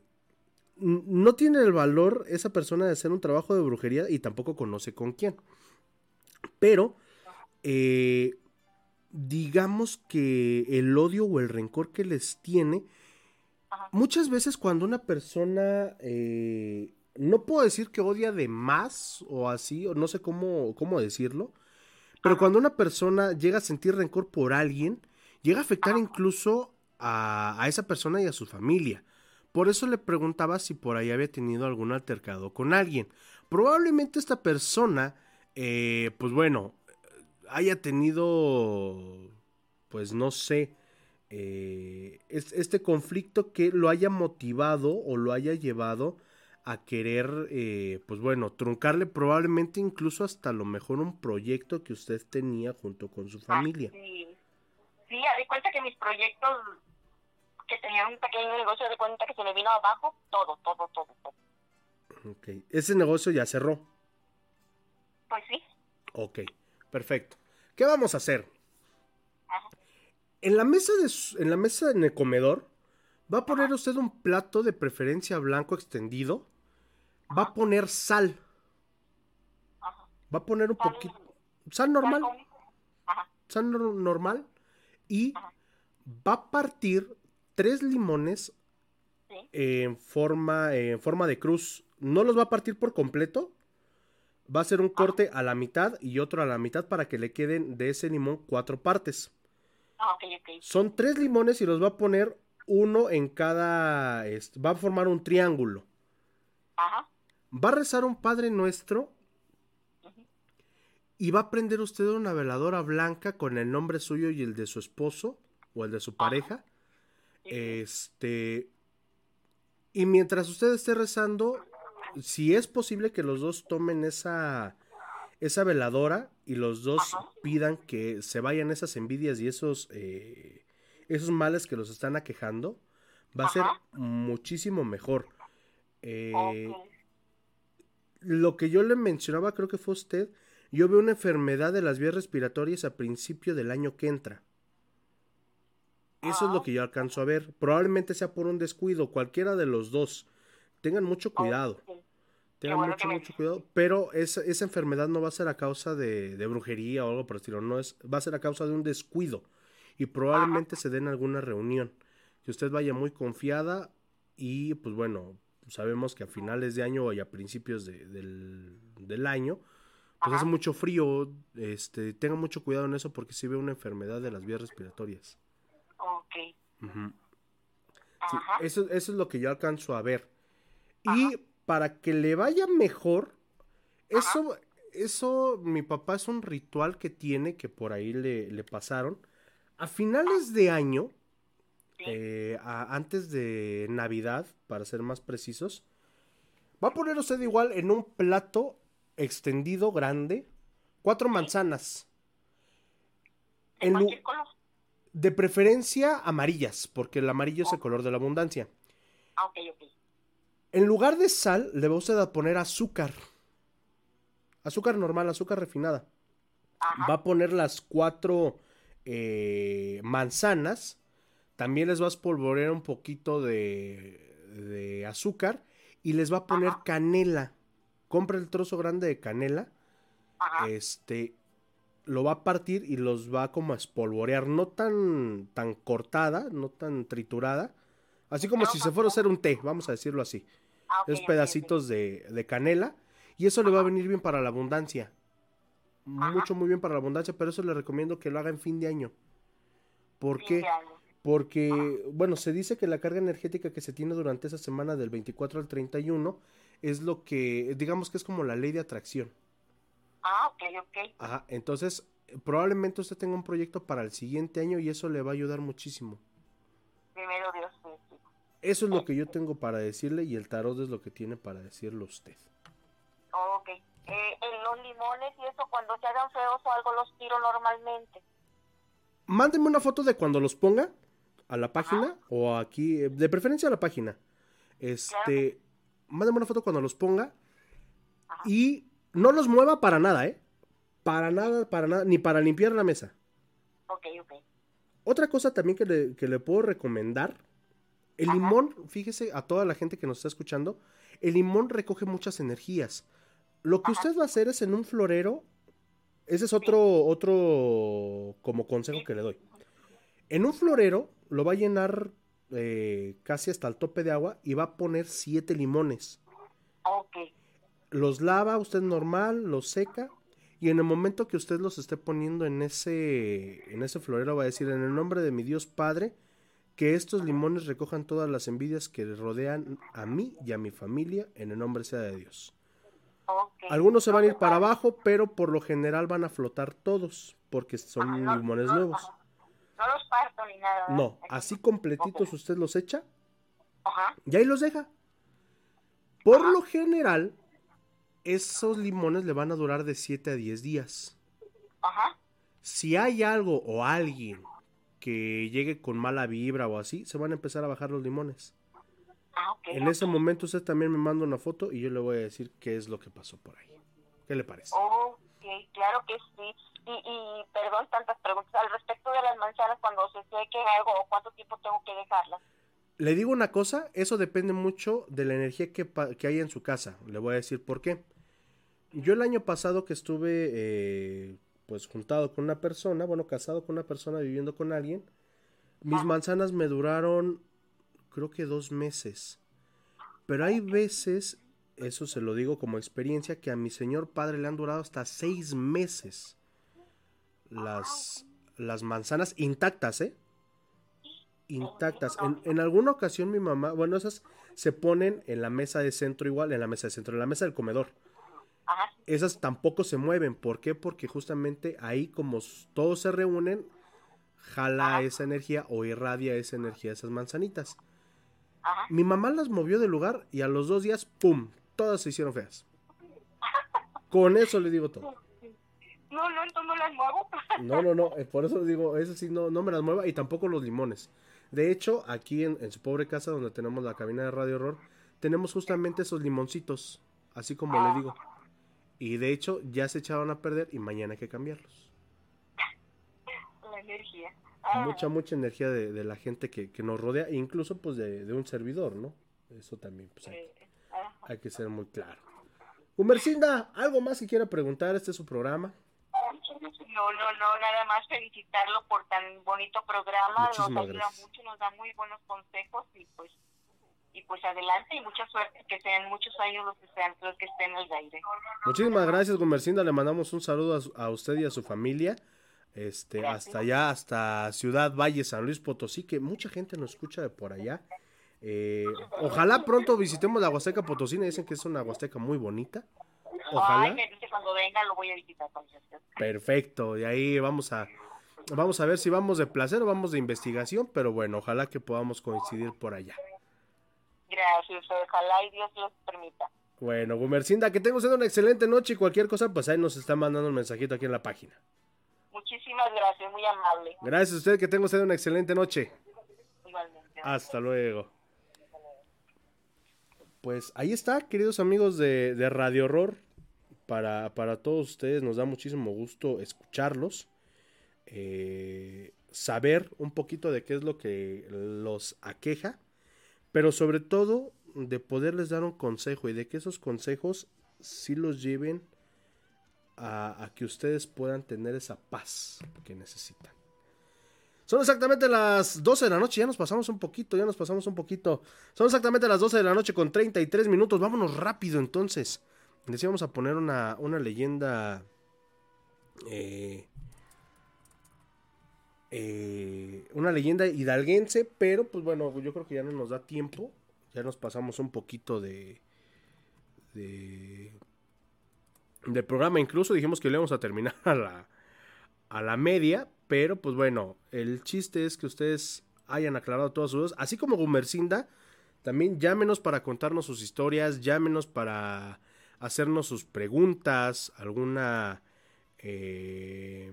no tiene el valor, esa persona, de hacer un trabajo de brujería y tampoco conoce con quién. Pero, eh, digamos que el odio o el rencor que les tiene, muchas veces cuando una persona, eh, no puedo decir que odia de más o así, o no sé cómo, cómo decirlo, pero cuando una persona llega a sentir rencor por alguien, llega a afectar incluso a, a esa persona y a su familia. Por eso le preguntaba si por ahí había tenido algún altercado con alguien. Probablemente esta persona, eh, pues bueno, haya tenido, pues no sé, eh, es- este conflicto que lo haya motivado o lo haya llevado a querer, eh, pues bueno, truncarle probablemente incluso hasta lo mejor un proyecto que usted tenía junto con su familia. Sí, sí, haz de cuenta que mis proyectos que tenían un pequeño negocio, de cuenta que se me vino abajo todo, todo, todo, todo. Ok, ese negocio ya cerró. Pues sí, Ok, perfecto. ¿Qué vamos a hacer? En la mesa de su- en la mesa en el comedor va a poner usted un plato de preferencia blanco extendido. Va a poner sal. Va a poner un poquito sal normal, sal nor- normal y va a partir tres limones en forma, en forma de cruz. No los va a partir por completo. Va a ser un corte a la mitad y otro a la mitad para que le queden de ese limón cuatro partes. Ah. Son tres limones y los va a poner uno en cada... va a formar un triángulo. Ajá. Va a rezar un Padre Nuestro y va a prender usted una veladora blanca con el nombre suyo y el de su esposo o el de su pareja. Este. Y mientras usted esté rezando, si es posible que los dos tomen esa, esa veladora y los dos pidan que se vayan esas envidias y esos, eh, esos males que los están aquejando, va a ser muchísimo mejor. Eh, Lo que yo le mencionaba, creo que fue usted, yo veo una enfermedad de las vías respiratorias a principio del año que entra. Eso es lo que yo alcanzo a ver. Probablemente sea por un descuido, cualquiera de los dos. Tengan mucho cuidado. Tengan bueno mucho, mucho cuidado. Pero esa, esa enfermedad no va a ser a causa de, de brujería o algo por el estilo. No es, va a ser a causa de un descuido. Y probablemente se den alguna reunión. Que usted vaya muy confiada y pues bueno, sabemos que a finales de año y a principios de- del, del año, pues hace mucho frío. Este, tenga mucho cuidado en eso porque si ve una enfermedad de las vías respiratorias. Ok. Sí, eso, eso es lo que yo alcanzo a ver. Y para que le vaya mejor, eso, eso, mi papá es un ritual que tiene, que por ahí le, le pasaron. A finales de año, eh, a- antes de Navidad, para ser más precisos, va a poner usted igual en un plato extendido, grande, cuatro manzanas. ¿De En cualquier color? de preferencia amarillas, porque el amarillo es el color de la abundancia. Ah, ok, ok. En lugar de sal, le va usted a poner azúcar. Azúcar normal, azúcar refinada. Va a poner las cuatro eh, manzanas. También les va a espolvorear un poquito de, de azúcar. Y les va a poner canela. Compra el trozo grande de canela. Este. Lo va a partir y los va como a espolvorear. No tan, tan cortada, no tan triturada. Así como si se fuera a hacer un té, vamos a decirlo así. Es pedacitos de, de canela. Y eso le va a venir bien para la abundancia. Mucho, muy bien para la abundancia. Pero eso le recomiendo que lo haga en fin de año. ¿Por Fin qué? de año. Porque, bueno, se dice que la carga energética que se tiene durante esa semana del 24 al 31 es lo que, digamos que es como la ley de atracción. Ah, ok, ok. Ajá, entonces probablemente usted tenga un proyecto para el siguiente año y eso le va a ayudar muchísimo. Primero Dios, sí, sí. Eso es lo que yo tengo para decirle y el tarot es lo que tiene para decirle usted. Ok. Eh, en los limones y eso, cuando se hagan feos o algo, los tiro normalmente. Mándeme una foto de cuando los ponga a la página o aquí, eh, de preferencia a la página. Este, mándeme una foto cuando los ponga y no los mueva para nada, ¿eh? Para nada, para nada, ni para limpiar la mesa. Ok, ok. Otra cosa también que le, que le puedo recomendar, el limón, fíjese a toda la gente que nos está escuchando, el limón recoge muchas energías. Lo que usted va a hacer es en un florero, ese es otro, otro como consejo que le doy. En un florero lo va a llenar eh, casi hasta el tope de agua y va a poner siete limones. Ok. Los lava usted normal, los seca y en el momento que usted los esté poniendo en ese, en ese florero va a decir en el nombre de mi Dios Padre que estos limones recojan todas las envidias que rodean a mí y a mi familia en el nombre sea de Dios. Algunos se van a ir para abajo, pero por lo general van a flotar todos porque son limones nuevos. No los parto ni nada. ¿verdad? No, así completitos usted los echa Ajá. y ahí los deja. Por lo general, esos limones le van a durar de 7 a 10 días. Ajá. Si hay algo o alguien que llegue con mala vibra o así, se van a empezar a bajar los limones. Ah. En ese momento usted también me manda una foto y yo le voy a decir qué es lo que pasó por ahí. ¿Qué le parece? Ok, claro que sí. Y, y perdón, tantas preguntas. Al respecto de las manzanas, cuando se seque algo, ¿o ¿cuánto tiempo tengo que dejarlas? Le digo una cosa, eso depende mucho de la energía que, que hay en su casa. Le voy a decir por qué. Yo el año pasado que estuve eh, pues juntado con una persona, bueno, casado con una persona, viviendo con alguien, mis manzanas me duraron creo que dos meses. Pero hay veces, eso se lo digo como experiencia, que a mi señor padre le han durado hasta seis meses las, las manzanas intactas, ¿eh? Intactas. En, en alguna ocasión mi mamá, bueno, esas se ponen en la mesa de centro igual, en la mesa de centro, en la mesa del comedor. Esas tampoco se mueven. ¿Por qué? Porque justamente ahí como todos se reúnen, jala esa energía o irradia esa energía esas manzanitas. Mi mamá las movió del lugar y a los dos días, ¡pum! Todas se hicieron feas. Con eso le digo todo. No, no, entonces no las muevo. No, no, no, eh, por eso digo, eso sí, no, no me las mueva y tampoco los limones. De hecho, aquí en, en su pobre casa donde tenemos la cabina de Radio Horror, tenemos justamente esos limoncitos, así como le digo. Y de hecho, ya se echaron a perder y mañana hay que cambiarlos. La energía. Ah, Mucha, mucha energía de, de la gente que, que nos rodea, e incluso pues de, de un servidor, ¿no? Eso también, pues hay, hay que ser muy claro. Humercinda, ¿algo más que quiera preguntar? Este es su programa. No, no, no, nada más felicitarlo por tan bonito programa. Muchísimas nos ayuda gracias. mucho, nos da muy buenos consejos y pues y pues adelante y mucha suerte, que sean muchos años los que sean los que estén al aire. Muchísimas gracias, Gumercinda. Le mandamos un saludo a, su- a usted y a su familia. Este, Gracias. hasta allá, hasta Ciudad Valle, San Luis Potosí, que mucha gente nos escucha de por allá. Eh, ojalá pronto visitemos la Huasteca Potosina. Dicen que es una Huasteca muy bonita. Ay, Ojalá. me dice cuando venga lo voy a visitar con usted. Perfecto. Y ahí vamos a, vamos a ver si vamos de placer o vamos de investigación. Pero bueno, ojalá que podamos coincidir por allá. Gracias, ojalá y Dios los permita. Bueno, Gumercinda, que tenga usted una excelente noche y cualquier cosa, pues ahí nos está mandando un mensajito aquí en la página. Muchísimas gracias, muy amable. Gracias a usted, que tenga usted una excelente noche. Igualmente. Hasta luego. Pues ahí está, queridos amigos de, de Radio Horror. Para, para todos ustedes nos da muchísimo gusto escucharlos. eh, saber un poquito de qué es lo que los aqueja. Pero sobre todo de poderles dar un consejo y de que esos consejos sí los lleven a, que ustedes puedan tener esa paz que necesitan. Son exactamente las 12 de la noche, ya nos pasamos un poquito, ya nos pasamos un poquito. Son exactamente las 12 de la noche con 33 minutos, vámonos rápido entonces. Les íbamos a poner una, una leyenda... eh, eh, una leyenda hidalguense, pero pues bueno, yo creo que ya no nos da tiempo. Ya nos pasamos un poquito de... de del programa, incluso dijimos que lo íbamos a terminar a la, a la media, pero pues bueno, el chiste es que ustedes hayan aclarado todas sus dudas, así como Gumercinda, también llámenos para contarnos sus historias, llámenos para hacernos sus preguntas, alguna eh,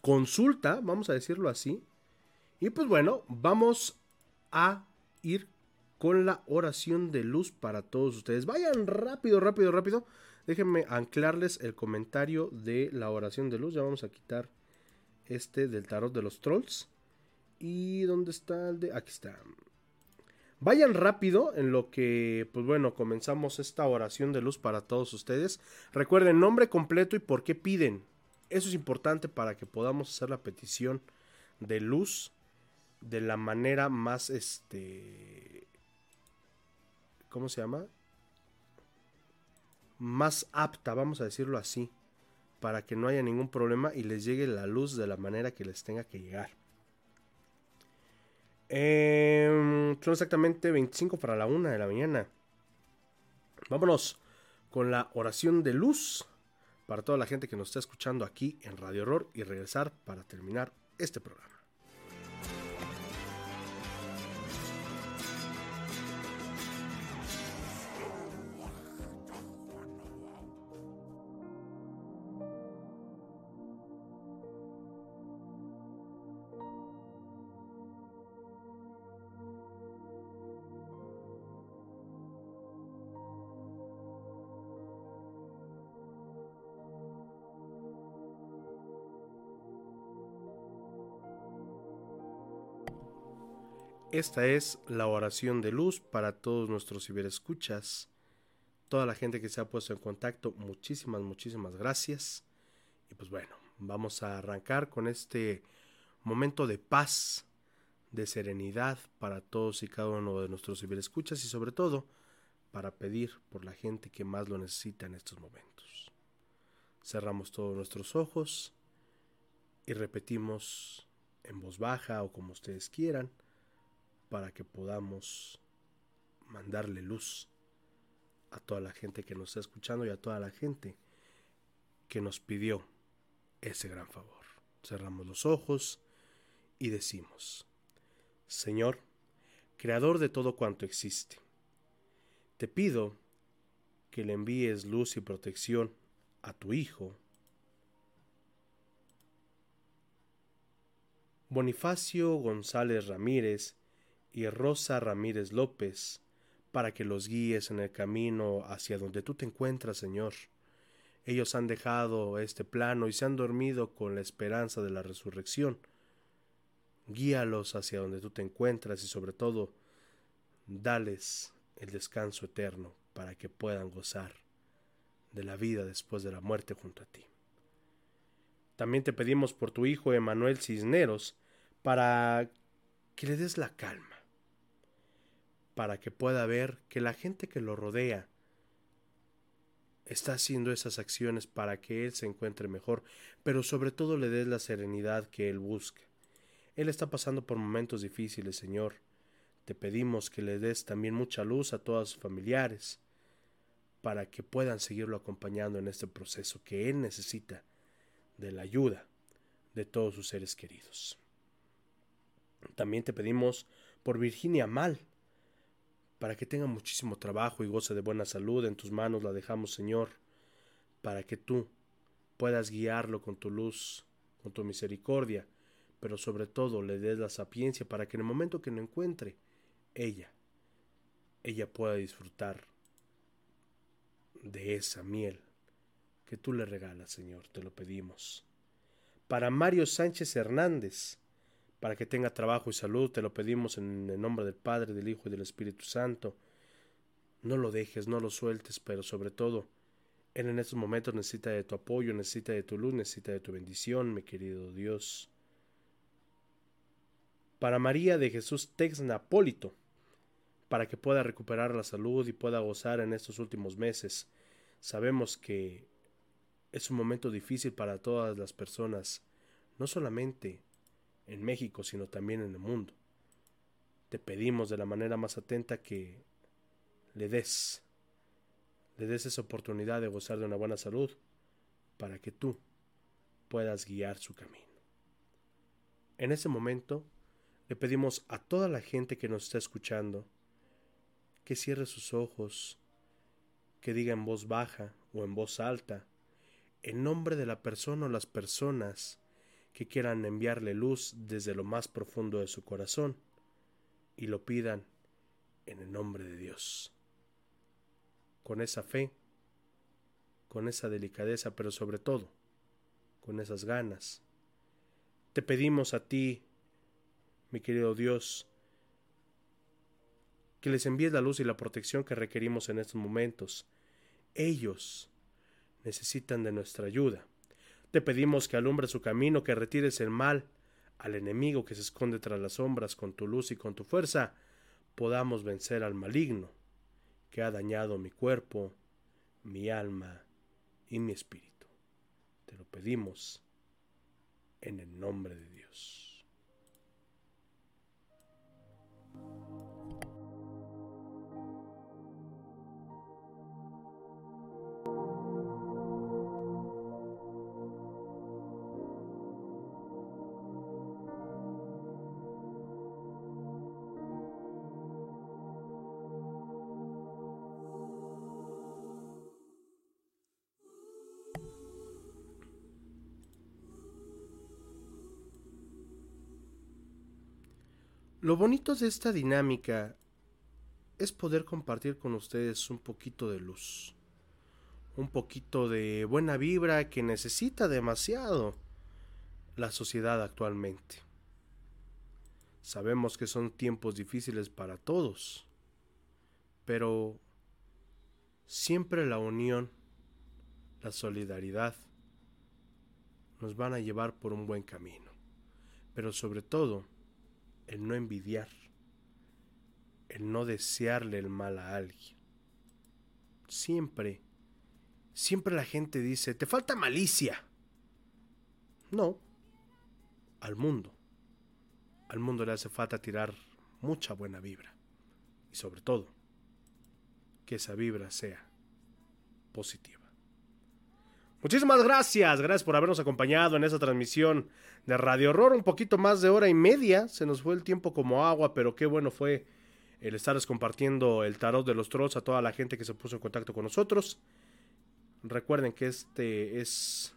consulta, vamos a decirlo así. Y pues bueno, vamos a ir con la oración de luz para todos ustedes. Vayan rápido, rápido, rápido. Déjenme anclarles el comentario de la oración de luz. Ya vamos a quitar este del tarot de los trolls. ¿Y dónde está el de...? Aquí está. Vayan rápido en lo que, pues bueno, comenzamos esta oración de luz para todos ustedes. Recuerden nombre completo y por qué piden. Eso es importante para que podamos hacer la petición de luz de la manera más, este, ¿cómo se llama? Más apta, vamos a decirlo así, para que no haya ningún problema y les llegue la luz de la manera que les tenga que llegar. Eh, son exactamente 25 para la 1 de la mañana. Vámonos con la oración de luz para toda la gente que nos está escuchando aquí en Radio Horror y regresar para terminar este programa. Esta es la oración de luz para todos nuestros ciberescuchas. Toda la gente que se ha puesto en contacto, muchísimas, muchísimas gracias. Y pues bueno, vamos a arrancar con este momento de paz, de serenidad para todos y cada uno de nuestros ciberescuchas y sobre todo para pedir por la gente que más lo necesita en estos momentos. Cerramos todos nuestros ojos y repetimos en voz baja o como ustedes quieran para que podamos mandarle luz a toda la gente que nos está escuchando y a toda la gente que nos pidió ese gran favor. Cerramos los ojos y decimos, Señor, Creador de todo cuanto existe, te pido que le envíes luz y protección a tu Hijo, Bonifacio González Ramírez y Rosa Ramírez López, para que los guíes en el camino hacia donde tú te encuentras, Señor. Ellos han dejado este plano y se han dormido con la esperanza de la resurrección. Guíalos hacia donde tú te encuentras y sobre todo, dales el descanso eterno para que puedan gozar de la vida después de la muerte junto a ti. También te pedimos por tu hijo Emanuel Cisneros para que le des la calma para que pueda ver que la gente que lo rodea está haciendo esas acciones para que él se encuentre mejor, pero sobre todo le des la serenidad que él busca. Él está pasando por momentos difíciles, Señor. Te pedimos que le des también mucha luz a todos sus familiares, para que puedan seguirlo acompañando en este proceso que él necesita de la ayuda de todos sus seres queridos. También te pedimos por Virginia Mal, para que tenga muchísimo trabajo y goce de buena salud. En tus manos la dejamos, Señor, para que tú puedas guiarlo con tu luz, con tu misericordia, pero sobre todo le des la sapiencia para que en el momento que lo encuentre, ella, ella pueda disfrutar de esa miel que tú le regalas, Señor, te lo pedimos. Para Mario Sánchez Hernández, para que tenga trabajo y salud, te lo pedimos en el nombre del Padre, del Hijo y del Espíritu Santo. No lo dejes, no lo sueltes, pero sobre todo, Él en estos momentos necesita de tu apoyo, necesita de tu luz, necesita de tu bendición, mi querido Dios. Para María de Jesús Texnapólito, para que pueda recuperar la salud y pueda gozar en estos últimos meses. Sabemos que es un momento difícil para todas las personas, no solamente en México, sino también en el mundo. Te pedimos de la manera más atenta que le des, le des esa oportunidad de gozar de una buena salud para que tú puedas guiar su camino. En ese momento, le pedimos a toda la gente que nos está escuchando que cierre sus ojos, que diga en voz baja o en voz alta, en nombre de la persona o las personas que quieran enviarle luz desde lo más profundo de su corazón y lo pidan en el nombre de Dios. Con esa fe, con esa delicadeza, pero sobre todo con esas ganas. Te pedimos a ti, mi querido Dios, que les envíes la luz y la protección que requerimos en estos momentos. Ellos necesitan de nuestra ayuda. Te pedimos que alumbre su camino, que retires el mal al enemigo que se esconde tras las sombras con tu luz y con tu fuerza, podamos vencer al maligno que ha dañado mi cuerpo, mi alma y mi espíritu. Te lo pedimos en el nombre de Dios. Lo bonito de esta dinámica es poder compartir con ustedes un poquito de luz, un poquito de buena vibra que necesita demasiado la sociedad actualmente. Sabemos que son tiempos difíciles para todos, pero siempre la unión, la solidaridad nos van a llevar por un buen camino, pero sobre todo el no envidiar, el no desearle el mal a alguien. Siempre, siempre la gente dice, te falta malicia. No, al mundo, al mundo le hace falta tirar mucha buena vibra. Y sobre todo, que esa vibra sea positiva. Muchísimas gracias, gracias por habernos acompañado en esta transmisión de Radio Horror, un poquito más de hora y media, se nos fue el tiempo como agua, pero qué bueno fue el estarles compartiendo el tarot de los trolls a toda la gente que se puso en contacto con nosotros. Recuerden que este es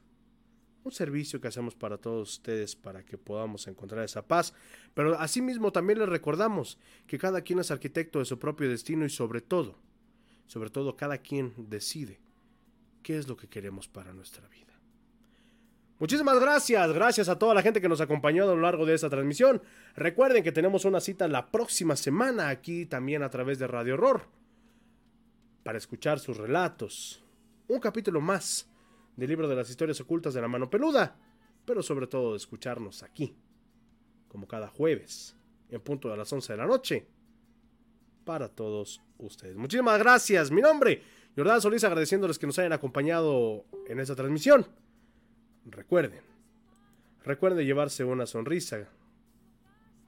un servicio que hacemos para todos ustedes para que podamos encontrar esa paz, pero asimismo también les recordamos que cada quien es arquitecto de su propio destino y sobre todo, sobre todo cada quien decide qué es lo que queremos para nuestra vida. Muchísimas gracias, gracias a toda la gente que nos acompañó a lo largo de esta transmisión. Recuerden que tenemos una cita la próxima semana aquí también a través de Radio Horror para escuchar sus relatos. Un capítulo más del libro de las historias ocultas de la mano peluda, pero sobre todo de escucharnos aquí, como cada jueves, en punto de las 11 de la noche, para todos ustedes. Muchísimas gracias, mi nombre, Jordán Solís, agradeciéndoles que nos hayan acompañado en esta transmisión. Recuerden, recuerden llevarse una sonrisa,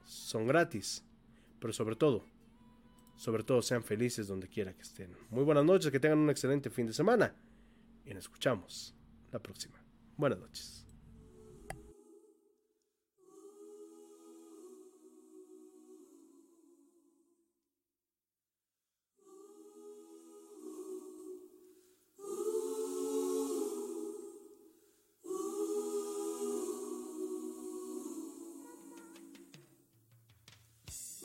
son gratis, pero sobre todo, sobre todo sean felices donde quiera que estén. Muy buenas noches, que tengan un excelente fin de semana y nos escuchamos la próxima. Buenas noches.